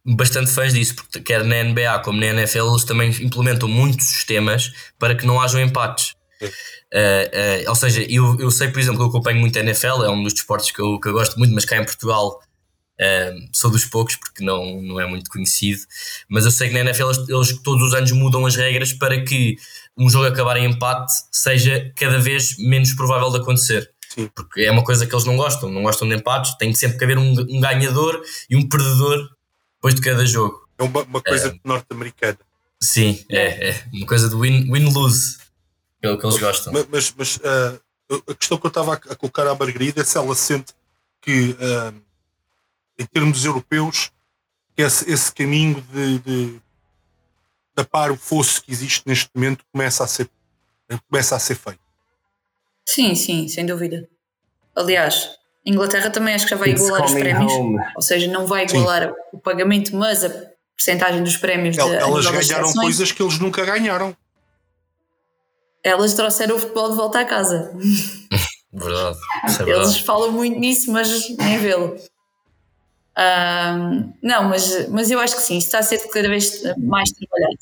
D: bastante fãs disso, porque quer na NBA como na NFL eles também implementam muitos sistemas para que não hajam empates. Uh, uh, ou seja, eu, eu sei, por exemplo, que eu acompanho muito a NFL, é um dos desportos que eu, que eu gosto muito, mas cá em Portugal uh, sou dos poucos porque não, não é muito conhecido. Mas eu sei que na NFL eles, eles, todos os anos mudam as regras para que um jogo acabar em empate seja cada vez menos provável de acontecer. Sim. Porque é uma coisa que eles não gostam, não gostam de empates, tem que sempre que haver um, um ganhador e um perdedor depois de cada jogo.
A: É uma, uma coisa norte-americana.
D: Sim, é, é uma coisa de win-lose. Pelo que eles gostam.
A: Mas, mas, mas uh, a questão que eu estava a, colocar à Margarida é se ela sente que, uh, em termos europeus, que esse, esse caminho de, de tapar o fosso que existe neste momento começa a ser, começa a ser feito.
B: Sim, sim, sem dúvida. Aliás, a Inglaterra também acho que já vai It's igualar os prémios. Home. Ou seja, não vai igualar sim. o pagamento, mas a porcentagem dos prémios.
A: Elas ganharam coisas que eles nunca ganharam
B: elas trouxeram o futebol de volta à casa.
D: Verdade.
B: É verdade. Eles falam muito nisso, mas nem vê-lo. Um, não, mas, mas eu acho que sim, está a ser cada vez mais trabalhado.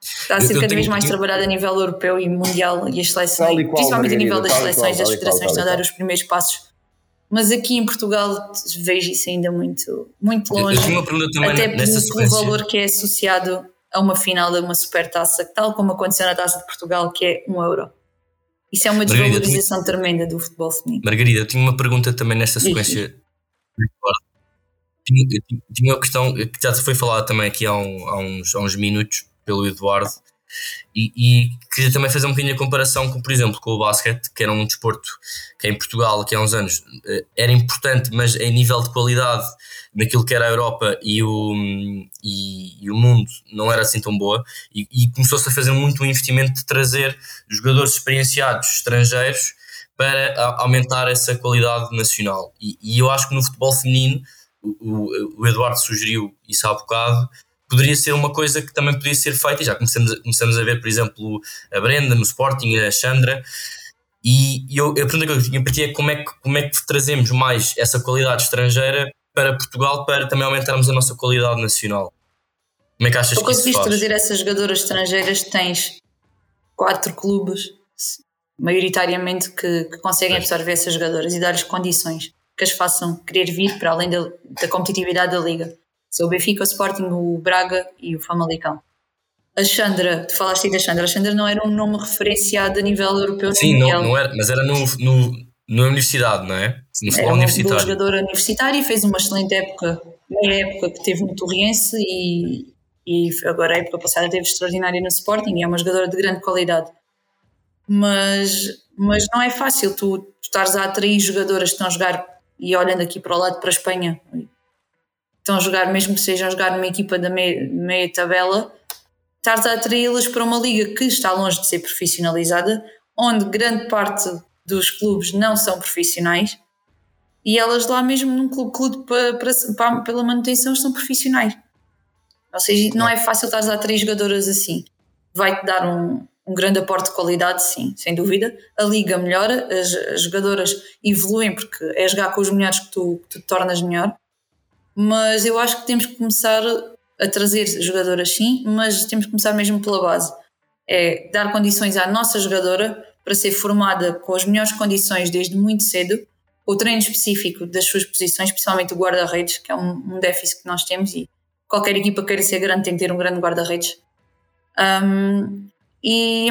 B: Está a ser eu, eu cada tenho, vez mais trabalhado a nível europeu e mundial e as seleções, qual, principalmente a nível das seleções, das federações estão a dar os primeiros passos. Mas aqui em Portugal vejo isso ainda muito, muito longe.
D: Eu, eu uma também
B: até pelo valor que é associado a uma final de uma supertaça, tal como aconteceu na Taça de Portugal, que é um euro. Isso é uma desvalorização tinha... tremenda do futebol feminino.
D: Margarida, eu tinha uma pergunta também nesta sequência. Tinha, tinha uma questão que já foi falada também aqui há, um, há, uns, há uns minutos pelo Eduardo, e, e queria também fazer um bocadinho a comparação com, por exemplo, com o basquete, que era um desporto que em Portugal, aqui há uns anos, eh, era importante, mas em nível de qualidade daquilo que era a Europa e o, e, e o mundo não era assim tão boa, e, e começou-se a fazer muito um investimento de trazer jogadores experienciados estrangeiros para aumentar essa qualidade nacional. E, e eu acho que no futebol feminino, o, o, Eduardo sugeriu isso há bocado, poderia ser uma coisa que também podia ser feita, e já começamos a, começamos a ver, por exemplo, a Brenda no Sporting, a Chandra, e eu, a pergunta que eu tinha para ti é como é, que, como é que trazemos mais essa qualidade estrangeira para Portugal para também aumentarmos a nossa qualidade nacional? Como é que achas tu que isso faz?
B: trazer essas jogadoras estrangeiras, tens quatro clubes, maioritariamente, que, que conseguem absorver essas jogadoras e dar-lhes condições que as façam querer vir para além da, da competitividade da liga. O Benfica, o Sporting, o Braga e o Famalicão. A Chandra, tu falaste aí da Chandra, a Chandra não era um nome referenciado a nível europeu.
D: Sim, não, não era, mas era no, no, na universidade, não é?
B: No futebol era universitário. Era uma jogadora universitária e fez uma excelente época, meia época que teve no Torriense e, e agora a época passada teve extraordinária no Sporting e é uma jogadora de grande qualidade. Mas, mas não é fácil tu, tu estares a atrair jogadoras que estão a jogar e olhando aqui para o lado para a Espanha estão a jogar, mesmo que sejam a jogar numa equipa da meia, meia tabela, estares a atraí-las para uma liga que está longe de ser profissionalizada, onde grande parte dos clubes não são profissionais e elas lá mesmo num clube, clube para, para, pela manutenção são profissionais. Ou seja, não é fácil estar a três jogadoras assim. Vai-te dar um, um grande aporte de qualidade, sim, sem dúvida. A liga melhora, as, as jogadoras evoluem porque é jogar com os melhores que tu, que tu te tornas melhor. Mas eu acho que temos que começar a trazer jogadoras, sim, mas temos que começar mesmo pela base. É dar condições à nossa jogadora para ser formada com as melhores condições desde muito cedo, o treino específico das suas posições, principalmente o guarda-redes, que é um, um déficit que nós temos e qualquer equipa queira ser grande tem que ter um grande guarda-redes. Um, e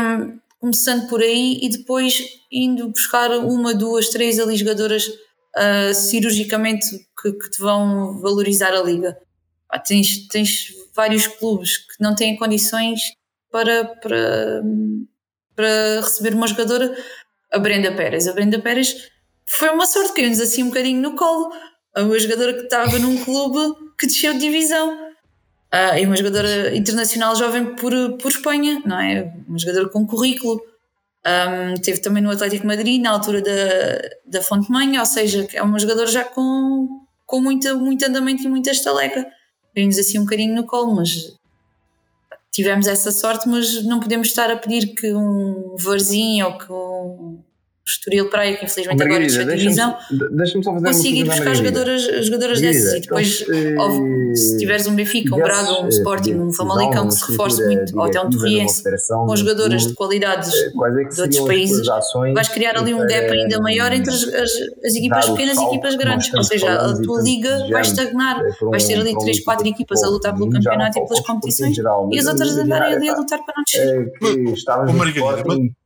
B: começando por aí e depois indo buscar uma, duas, três ali jogadoras uh, cirurgicamente que, que, te vão valorizar a liga. Ah, tens, tens vários clubes que não têm condições para, para, para receber uma jogadora. A Brenda Pérez. A Brenda Pérez foi uma sorte, caiu-nos assim um bocadinho no colo. Uma jogadora que estava num clube que desceu de divisão Uh, e uma jogadora internacional jovem por, por Espanha, não é? Uma jogadora com currículo. Um, teve também no Atlético Madrid, na altura da, da Fonte Manha, ou seja, é uma jogadora já com, com muita, muito andamento e muita estaleca. Vimos assim um bocadinho no colo, mas tivemos essa sorte, mas não podemos estar a pedir que um Varzinho ou que um Estoril Praia, que infelizmente Margarida, agora está divisão, deixa-me só fazer consiga ir buscar jogadoras, jogadoras dessas e depois, então, óbvio, se tiveres um Benfica, um Braga, um Sporting, um Famalicão que se reforce muito, ou até um Torriense, com jogadoras de qualidades é de outros países, vais criar ali um gap ainda maior entre as, as, as equipas pequenas e equipas grandes, ou seja, a tua liga vai estagnar, vais ter ali 3, 4 equipas a lutar pelo campeonato e pelas competições. e as outras andarem ali a lutar para não descer.
C: No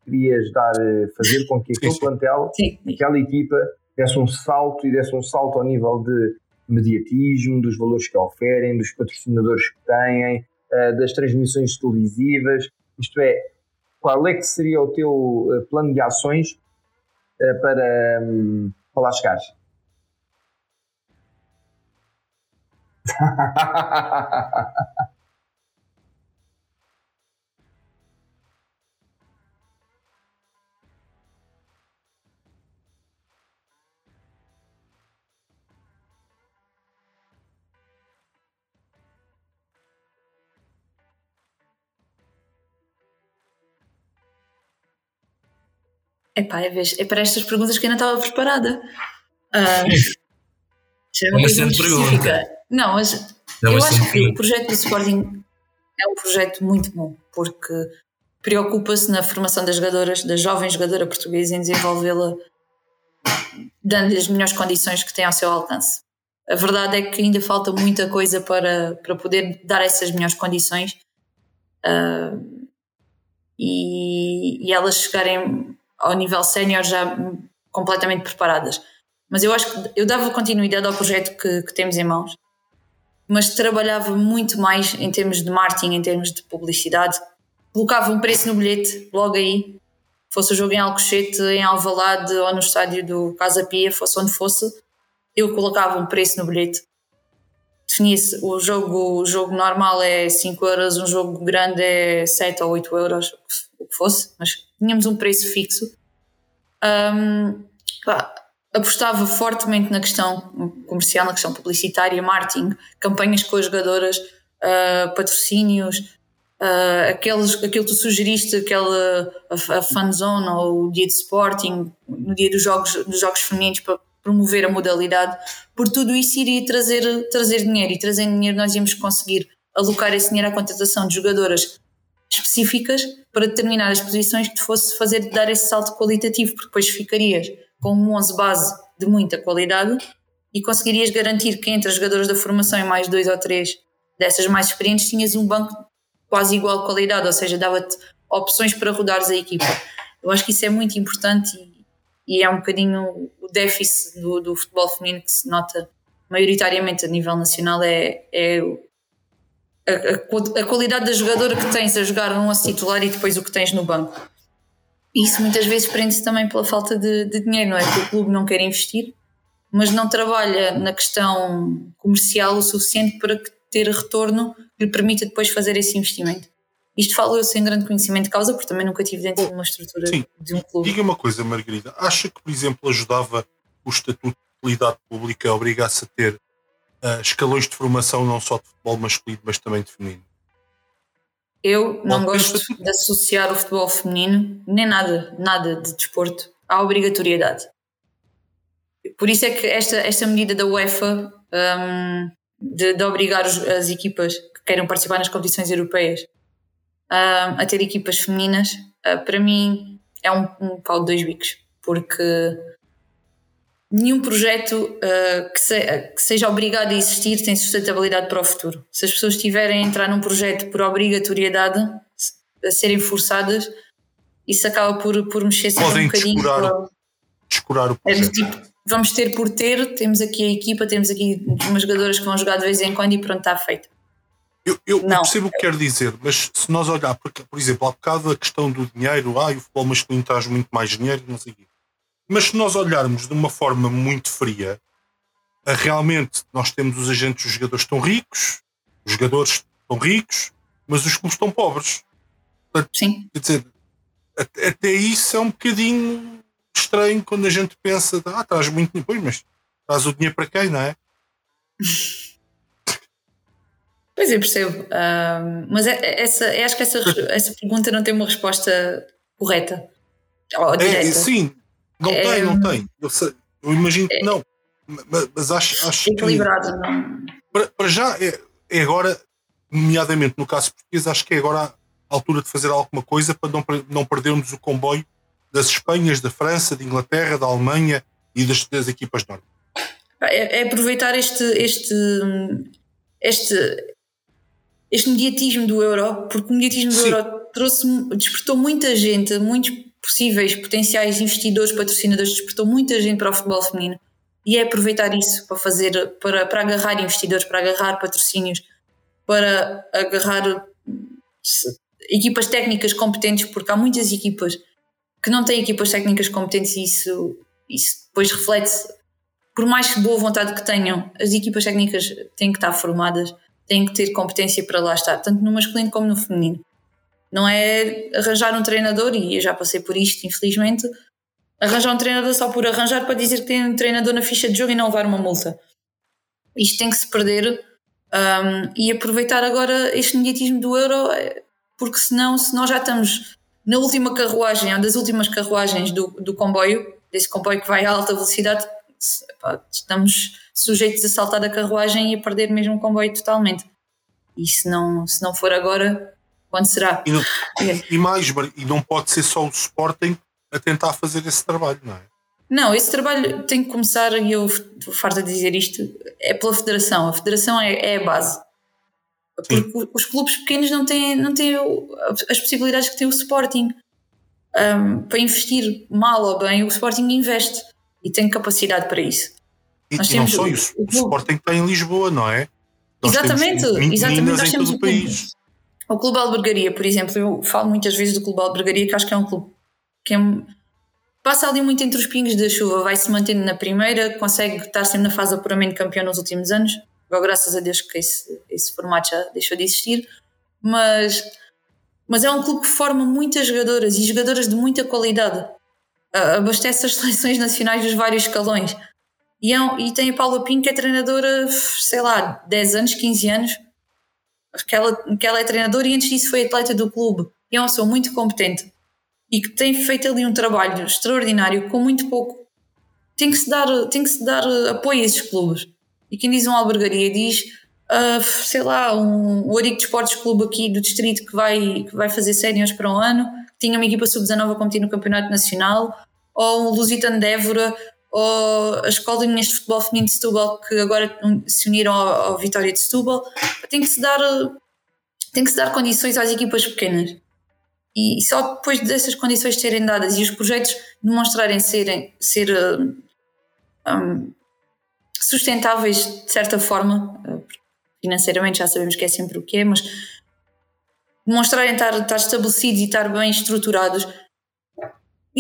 C: querias dar, eh, fazer com que aquele plantel, sim. aquela equipa, desse um salto e desse um salto ao nível de mediatismo, dos valores que oferem, dos patrocinadores que têm, eh, das transmissões televisivas. Isto é, qual é que seria o teu eh, plano de ações para, hum, para lá chegares?
B: Epá, é, vez, é para estas perguntas que eu não estava preparada. Uh, é uma, uma específica. Não, mas não, eu acho que o projeto do Sporting é um projeto muito bom, porque preocupa-se na formação das jogadoras, da jovem jogadora portuguesa, em desenvolvê-la, dando-lhe as melhores condições que tem ao seu alcance. A verdade é que ainda falta muita coisa para, para poder dar essas melhores condições uh, e, e elas chegarem ao nível sénior já completamente preparadas. Mas eu acho que eu dava continuidade ao projeto que, que temos em mãos, mas trabalhava muito mais em termos de marketing, em termos de publicidade. Colocava um preço no bilhete logo aí, fosse o jogo em Alcochete, em Alvalade ou no estádio do Casa Pia, fosse onde fosse, eu colocava um preço no bilhete. Definia-se o jogo, o jogo normal é 5 euros, um jogo grande é 7 ou 8 euros, o que fosse, mas tínhamos um preço fixo. Um, pá, apostava fortemente na questão comercial, na questão publicitária, marketing, campanhas com as jogadoras, uh, patrocínios, uh, aqueles, aquilo que tu sugeriste, aquela a, a fanzone ou o dia de Sporting, no dia dos jogos, dos jogos femininos para promover a modalidade, por tudo isso iria trazer, trazer dinheiro. E trazendo dinheiro nós íamos conseguir alocar esse dinheiro à contratação de jogadoras específicas para determinar as posições que te fosse fazer dar esse salto qualitativo, porque depois ficarias com um 11 base de muita qualidade e conseguirias garantir que entre as jogadoras da formação e mais dois ou três dessas mais experientes tinhas um banco quase igual qualidade, ou seja, dava-te opções para rodares a equipa. Eu acho que isso é muito importante e, e é um bocadinho o déficit do, do, futebol feminino que se nota maioritariamente a nível nacional é, é a, a, a, qualidade da jogadora que tens a jogar um a titular e depois o que tens no banco. Isso muitas vezes prende-se também pela falta de, de, dinheiro, não é? Que o clube não quer investir, mas não trabalha na questão comercial o suficiente para ter retorno que lhe permita depois fazer esse investimento. Isto falo eu sem grande conhecimento de causa, porque também nunca estive dentro de uma estrutura sim. de um clube.
A: Diga uma coisa, Margarida, acha que, por exemplo, ajudava o Estatuto de Utilidade Pública a obrigar-se a ter uh, escalões de formação não só de futebol masculino, mas também de feminino?
B: Eu não gosto de associar o futebol feminino, nem nada, nada de desporto, à obrigatoriedade. Por isso é que esta, esta medida da UEFA um, de, de, obrigar os, as equipas que queiram participar nas competições europeias um, a ter equipas femininas, uh, para mim é um, um pau de dois bicos, porque nenhum projeto uh, que, se, que, seja obrigado a existir tem sustentabilidade para o futuro. Se as pessoas estiverem a entrar num projeto por obrigatoriedade, a serem forçadas, isso acaba por, por mexer sempre Podem um bocadinho. Descurar,
A: para... descurar o é projeto. É tipo,
B: vamos ter por ter, temos aqui a equipa, temos aqui umas jogadoras que vão jogar de vez em quando e pronto, está feito.
A: Eu, eu percebo o que quer dizer, mas se nós olhar, por, por exemplo, há bocado a questão do dinheiro, ah, o futebol masculino traz muito mais dinheiro, não sei o quê. Mas se nós olharmos de uma forma muito fria, realmente nós temos os agentes, os jogadores estão ricos, os jogadores estão ricos, mas os clubes estão pobres.
B: Sim.
A: Quer dizer, até, até isso é um bocadinho estranho quando a gente pensa, ah, traz muito dinheiro, pois, mas traz o dinheiro para quem, não é?
B: Pois eu percebo, uh, mas é, é, essa, acho que essa, essa pergunta não tem uma resposta correta.
A: Ou direta. É, sim, não é, tem, não tem. Eu, sei, eu imagino que é, não. Mas, mas acho, acho
B: equilibrado, que. Não.
A: Para, para já é, é, agora, nomeadamente no caso português, acho que é agora a altura de fazer alguma coisa para não, não perdermos o comboio das Espanhas, da França, da Inglaterra, da Alemanha e das, das equipas norte.
B: É, é, aproveitar este, este, este, este mediatismo do euro, porque o mediatismo do Sim. euro trouxe, despertou muita gente, muitos possíveis potenciais investidores, patrocinadores, despertou muita gente para o futebol feminino e é aproveitar isso para fazer, para, para agarrar investidores, para agarrar patrocínios, para agarrar equipas técnicas competentes, porque há muitas equipas que não têm equipas técnicas competentes e isso, isso depois reflete-se. Por mais boa vontade que tenham, as equipas técnicas têm que estar formadas, têm que ter competência para lá estar, tanto no masculino como no feminino. Não é arranjar um treinador, e eu já passei por isto, infelizmente, arranjar um treinador só por arranjar para dizer que tem um treinador na ficha de jogo e não levar uma multa. Isto tem que se perder um, e aproveitar agora este negatismo do euro, é, porque senão, se nós já estamos na última carruagem, uma das últimas carruagens do, do comboio, desse comboio que vai a alta velocidade, estamos sujeitos a saltar a carruagem e a perder mesmo o comboio totalmente. E se não, se não for agora, quando será?
A: E, não, e mais, e não pode ser só o Sporting a tentar fazer esse trabalho, não é?
B: Não, esse trabalho tem que começar, e eu farto de dizer isto, é pela Federação. A Federação é, é a base. Porque Sim. os clubes pequenos não têm, não têm as possibilidades que tem o Sporting. Um, para investir mal ou bem, o Sporting investe e tem capacidade para isso.
A: E, Nós e não só isso, o, o, Sporting tem em Lisboa, não é?
B: Nós exatamente, exatamente. Nós temos o país. O Clube Albergaria, por exemplo, eu falo muitas vezes do Clube Albergaria, que acho que é um clube que é, passa ali muito entre os pingos da chuva, vai se mantendo na primeira, consegue estar sempre na fase de apuramento campeão nos últimos anos. Agora, graças a Deus que esse, esse formato já deixou de existir, mas, mas é um clube que forma muitas jogadoras e jogadoras de muita qualidade. abastece as seleções nacionais dos vários escalões. E, é e tem a Paula Pinho, que é treinadora, sei lá, 10 anos, 15 anos, que ela, que ela é treinadora e antes disso foi atleta do clube. E é uma pessoa muito competente e que tem feito ali um trabalho extraordinário com muito pouco. Tem que se dar, tem que se dar apoio a esses clubes. E quem diz uma albergaria diz, uh, sei lá, um, o Arico de Esportes Clube aqui do distrito que vai, que vai fazer séniores para um ano, que tinha uma equipa sub-19 a competir no Campeonato Nacional, ou o Lusitano de Évora, ou as escolinhas de futebol feminino de Setúbal que agora se uniram ao, ao Vitória de Setúbal. Tem que se dar tem que se dar condições às equipas pequenas. E só depois dessas condições serem dadas e os projetos demonstrarem serem, ser um, sustentáveis de certa forma, eh, financeiramente já sabemos que é sempre o que é, mas demonstrarem estar, estar estabelecidos e estar bem estruturados,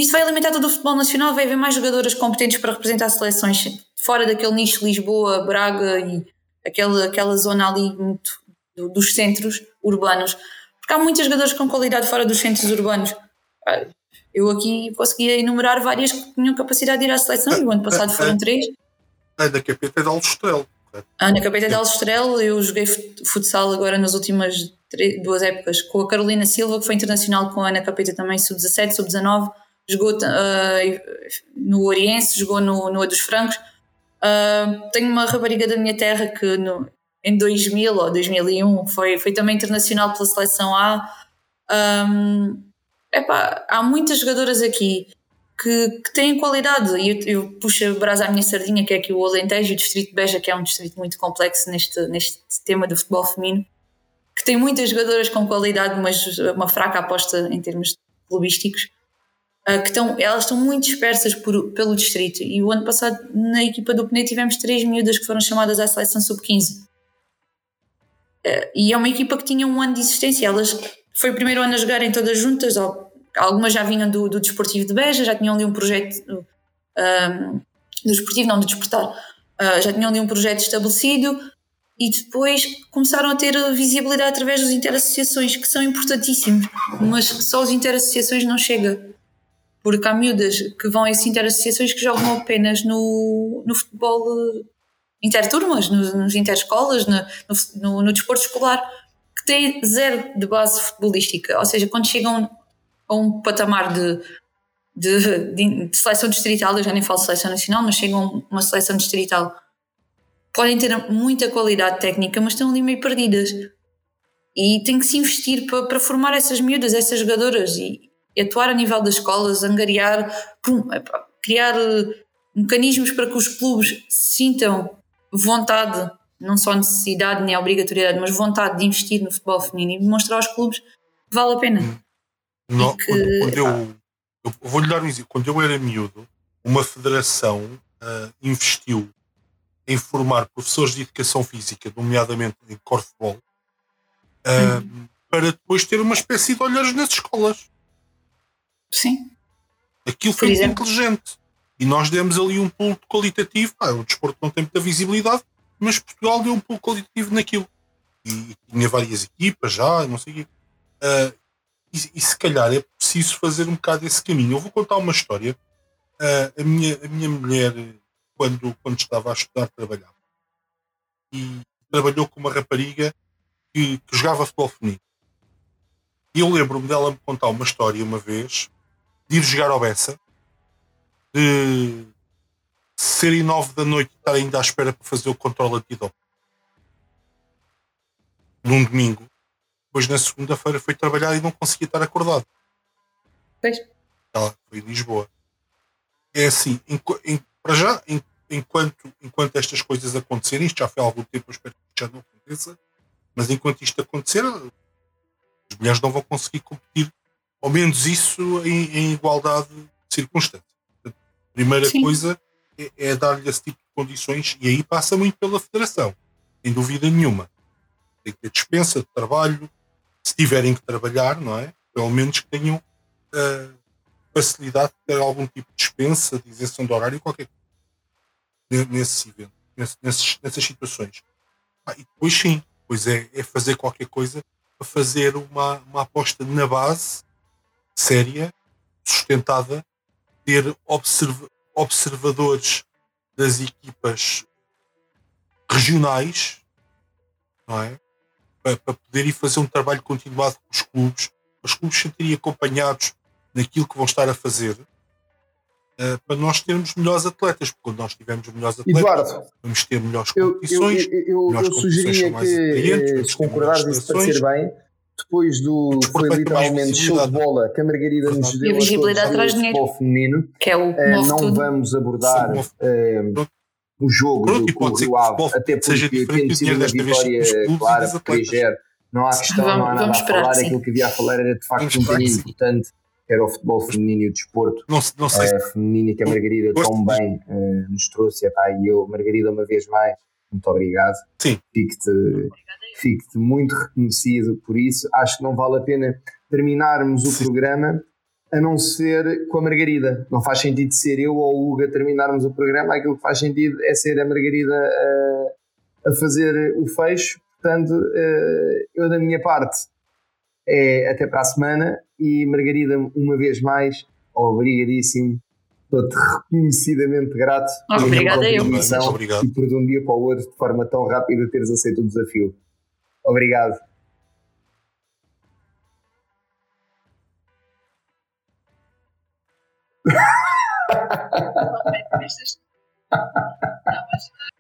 B: isso vai alimentar todo o futebol nacional, vai haver mais jogadoras competentes para representar seleções fora daquele nicho Lisboa, Braga e aquela, aquela zona ali muito, dos centros urbanos porque há muitas jogadoras com qualidade fora dos centros urbanos. Eu aqui conseguia enumerar várias que tinham capacidade de ir à seleção e o ano passado foram três.
A: A Ana Capeta é de Aljustrel.
B: A Ana Capeta é de Aljustrel. Eu joguei futsal agora nas últimas três, duas épocas com a Carolina Silva, que foi internacional com a Ana Capeta também, sub-17, sub-19. Jogou uh, no Oriense, jogou no, no A dos Francos. Uh, tenho uma rapariga da minha terra que no, em 2000 ou 2001, foi, foi também internacional pela seleção A. Um, epá, há muitas jogadoras aqui que, que têm qualidade. E eu, eu puxo a brasa à minha sardinha, que é aqui o Alentejo, o Distrito de Beja, que é um distrito muito complexo neste, neste tema do futebol feminino, que tem muitas jogadoras com qualidade, mas uma fraca aposta em termos clubísticos. Uh, que estão, elas estão muito dispersas por, pelo distrito. E o ano passado, na equipa do Pneu, tivemos três miúdas que foram chamadas à seleção sub-15 Uh, e é uma equipa que tinha um ano de existência. Elas foi o primeiro ano a jogarem todas juntas, algumas já vinham do, do Desportivo de Beja, já tinham ali um projeto um, ehm, do Desportivo, não do Desportar, uh, já tinham ali um projeto estabelecido e depois começaram a ter visibilidade através das interassociações, que são importantíssimos, mas só as interassociações não chega. Porque há miúdas que vão a essas interassociações que jogam apenas no, no futebol interturmas, nos, nos interescolas, no, no, no, desporto escolar, que têm zero de base futebolística. Ou seja, quando chegam a um patamar de, de, de, de seleção distrital, eu já nem falo seleção nacional, mas chegam a uma seleção distrital, podem ter muita qualidade técnica, mas estão ali meio perdidas. E tem que se investir para, para formar essas miúdas, essas jogadoras e atuar a nível das escolas, angariar, criar mecanismos para que os clubes sintam vontade, não só necessidade nem obrigatoriedade, mas vontade de investir no futebol feminino e demonstrar aos clubes que vale a pena.
A: Não, que, quando, quando eu, eu vou-lhe dar um exemplo. Quando eu era miúdo, uma federação uh, investiu em formar professores de educação física, nomeadamente em corfball, uh, hum. para depois ter uma espécie de olhares nas escolas.
B: Sim.
A: Aquilo foi inteligente. E nós demos ali um pulo qualitativo. Ah, o desporto não tem muita visibilidade, mas Portugal deu um pulo qualitativo naquilo. E, tinha várias equipas já, não sei o quê. Uh, e, e, se calhar é preciso fazer um bocado esse caminho. Eu vou contar uma história. Uh, a, minha, a minha mulher, quando, quando estava a estudar, trabalhava. E trabalhou com uma rapariga que, que jogava futebol feminino. E eu lembro-me dela me contar uma história uma vez de ir jogar ao Bessa de serem nove da noite e estar ainda à espera para fazer o controle antidoping. Num domingo. Depois na segunda-feira foi trabalhar e não conseguia estar acordado.
B: Pois.
A: Ela foi em Lisboa. É assim, em, em, para já, em, enquanto, enquanto estas coisas acontecerem, isto já foi há algum tempo, eu espero que já não aconteça, mas enquanto isto acontecer, as mulheres não vão conseguir competir, ao menos isso, em, em igualdade de circunstâncias. Primeira Sim. coisa é, é dar-lhe esse tipo de condições e aí passa muito pela federação, sem dúvida nenhuma. Tem que ter dispensa de trabalho, se tiverem que trabalhar, não é? Pelo menos que tenham uh, facilidade de ter algum tipo de dispensa, de isenção de horário, qualquer coisa nesse evento, nessas, nessas situações. Ah, e depois sim, pois é, é fazer qualquer coisa para fazer uma, uma aposta na base séria, sustentada ter observ observadores das equipas regionais, não é? Para, para poder ir fazer um trabalho continuado com os clubes, os clubes sentirem acompanhados naquilo que vão estar a fazer, uh, para nós termos melhores atletas, porque quando nós tivermos melhores atletas, Eduardo, vamos ter melhores competições.
C: Eu, eu, eu, melhores eu sugeria que, se concordares isso parecer bem, depois do que foi literalmente show de bola que a Margarida nos deu a visibilidade
B: traz dinheiro
C: feminino,
B: que é o
C: uh, não tudo. vamos abordar uh, o jogo Pronto, do, Ave, até porque tem sido uma vitória clara, 3-0. Não há questão, vamos, não há nada a falar. Sim. Aquilo que havia a falar era de facto um bocadinho importante, que era o futebol feminino e o desporto não, não sei. Uh, feminino que a Margarida tão bem uh, nos trouxe. E eu, Margarida, uma vez mais, muito obrigado.
A: Sim.
C: Fico-te fico muito reconhecido por isso. Acho que não vale a pena terminarmos o Sim. programa a não ser com a Margarida. Não faz sentido ser eu ou o Hugo a terminarmos o programa, aquilo que faz sentido é ser a Margarida a, a fazer o fecho. Portanto, eh, eu da minha parte é até para a semana e Margarida, uma vez mais, obrigadíssimo. Estou-te reconhecidamente grato
B: Obrigada pela
A: contribuição
C: e por de um dia para o outro, de forma tão rápida, teres aceito o desafio. Obrigado.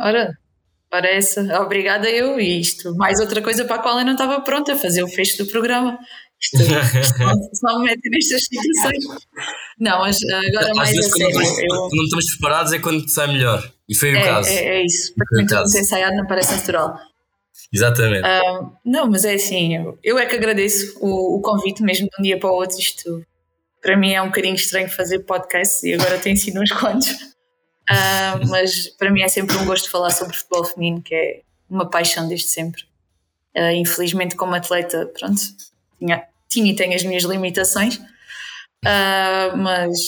B: Ora, parece. Obrigada eu e isto. Mais outra coisa para a qual eu não estava pronta, fazer o fecho do programa. Isto, só me mete nestas situações. Não, mas agora Às mais a sério. Quando,
D: eu... não estamos preparados é quando sai melhor. E foi
B: é,
D: o caso.
B: É, é isso. Porque muito ensaiado não parece natural.
D: Exatamente.
B: Uh, não, mas é assim, eu, eu é que agradeço o, o, convite mesmo de um dia para o outro. Isto para mim é um bocadinho estranho fazer podcast e agora tem sido uns quantos. Uh, mas para mim é sempre um gosto falar sobre futebol feminino, que é uma paixão desde sempre. Uh, infelizmente, como atleta, pronto, tinha, tinha e tenho as minhas limitações, uh, mas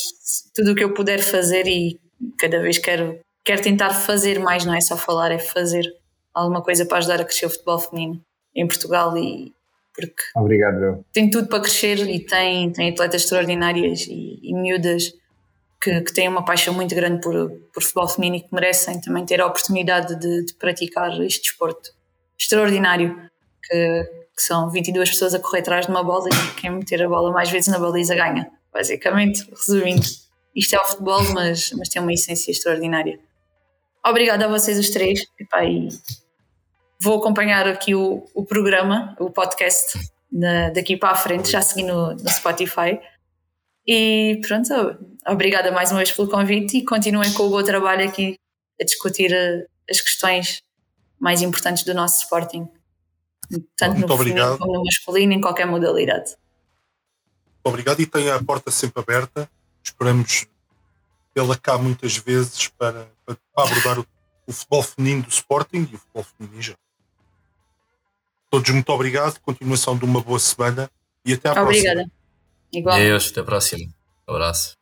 B: tudo o que eu puder fazer e cada vez quero, quero tentar fazer mais, não é só falar, é fazer alguma coisa para ajudar a crescer o futebol feminino em Portugal e porque
C: Obrigado,
B: tem tudo para crescer e tem, tem atletas extraordinárias e, e miúdas que, que, têm uma paixão muito grande por, por futebol feminino e que merecem também ter a oportunidade de, de praticar este desporto extraordinário que, que são 22 pessoas a correr atrás de uma bola e quem meter a bola mais vezes na baliza ganha. Basicamente, resumindo, isto é o futebol, mas, mas tem uma essência extraordinária. Obrigada a vocês os três. E vou acompanhar aqui o, o programa, o podcast, na, daqui para a frente, já segui no, no Spotify. E pronto, obrigada mais uma vez pelo convite e continuem com o bom trabalho aqui a discutir eh, as questões mais importantes do nosso Sporting tanto Muito no obrigado. como no masculino, em qualquer modalidade.
A: Muito obrigado e tem a porta sempre aberta. Esperamos tê-la cá muitas vezes para, para abordar o, o, futebol feminino do Sporting e o futebol feminino já. Todos muito obrigado, continuação de uma boa semana e até à
B: Obrigada.
A: próxima.
B: Igual.
D: Deus, até a próxima. Um abraço.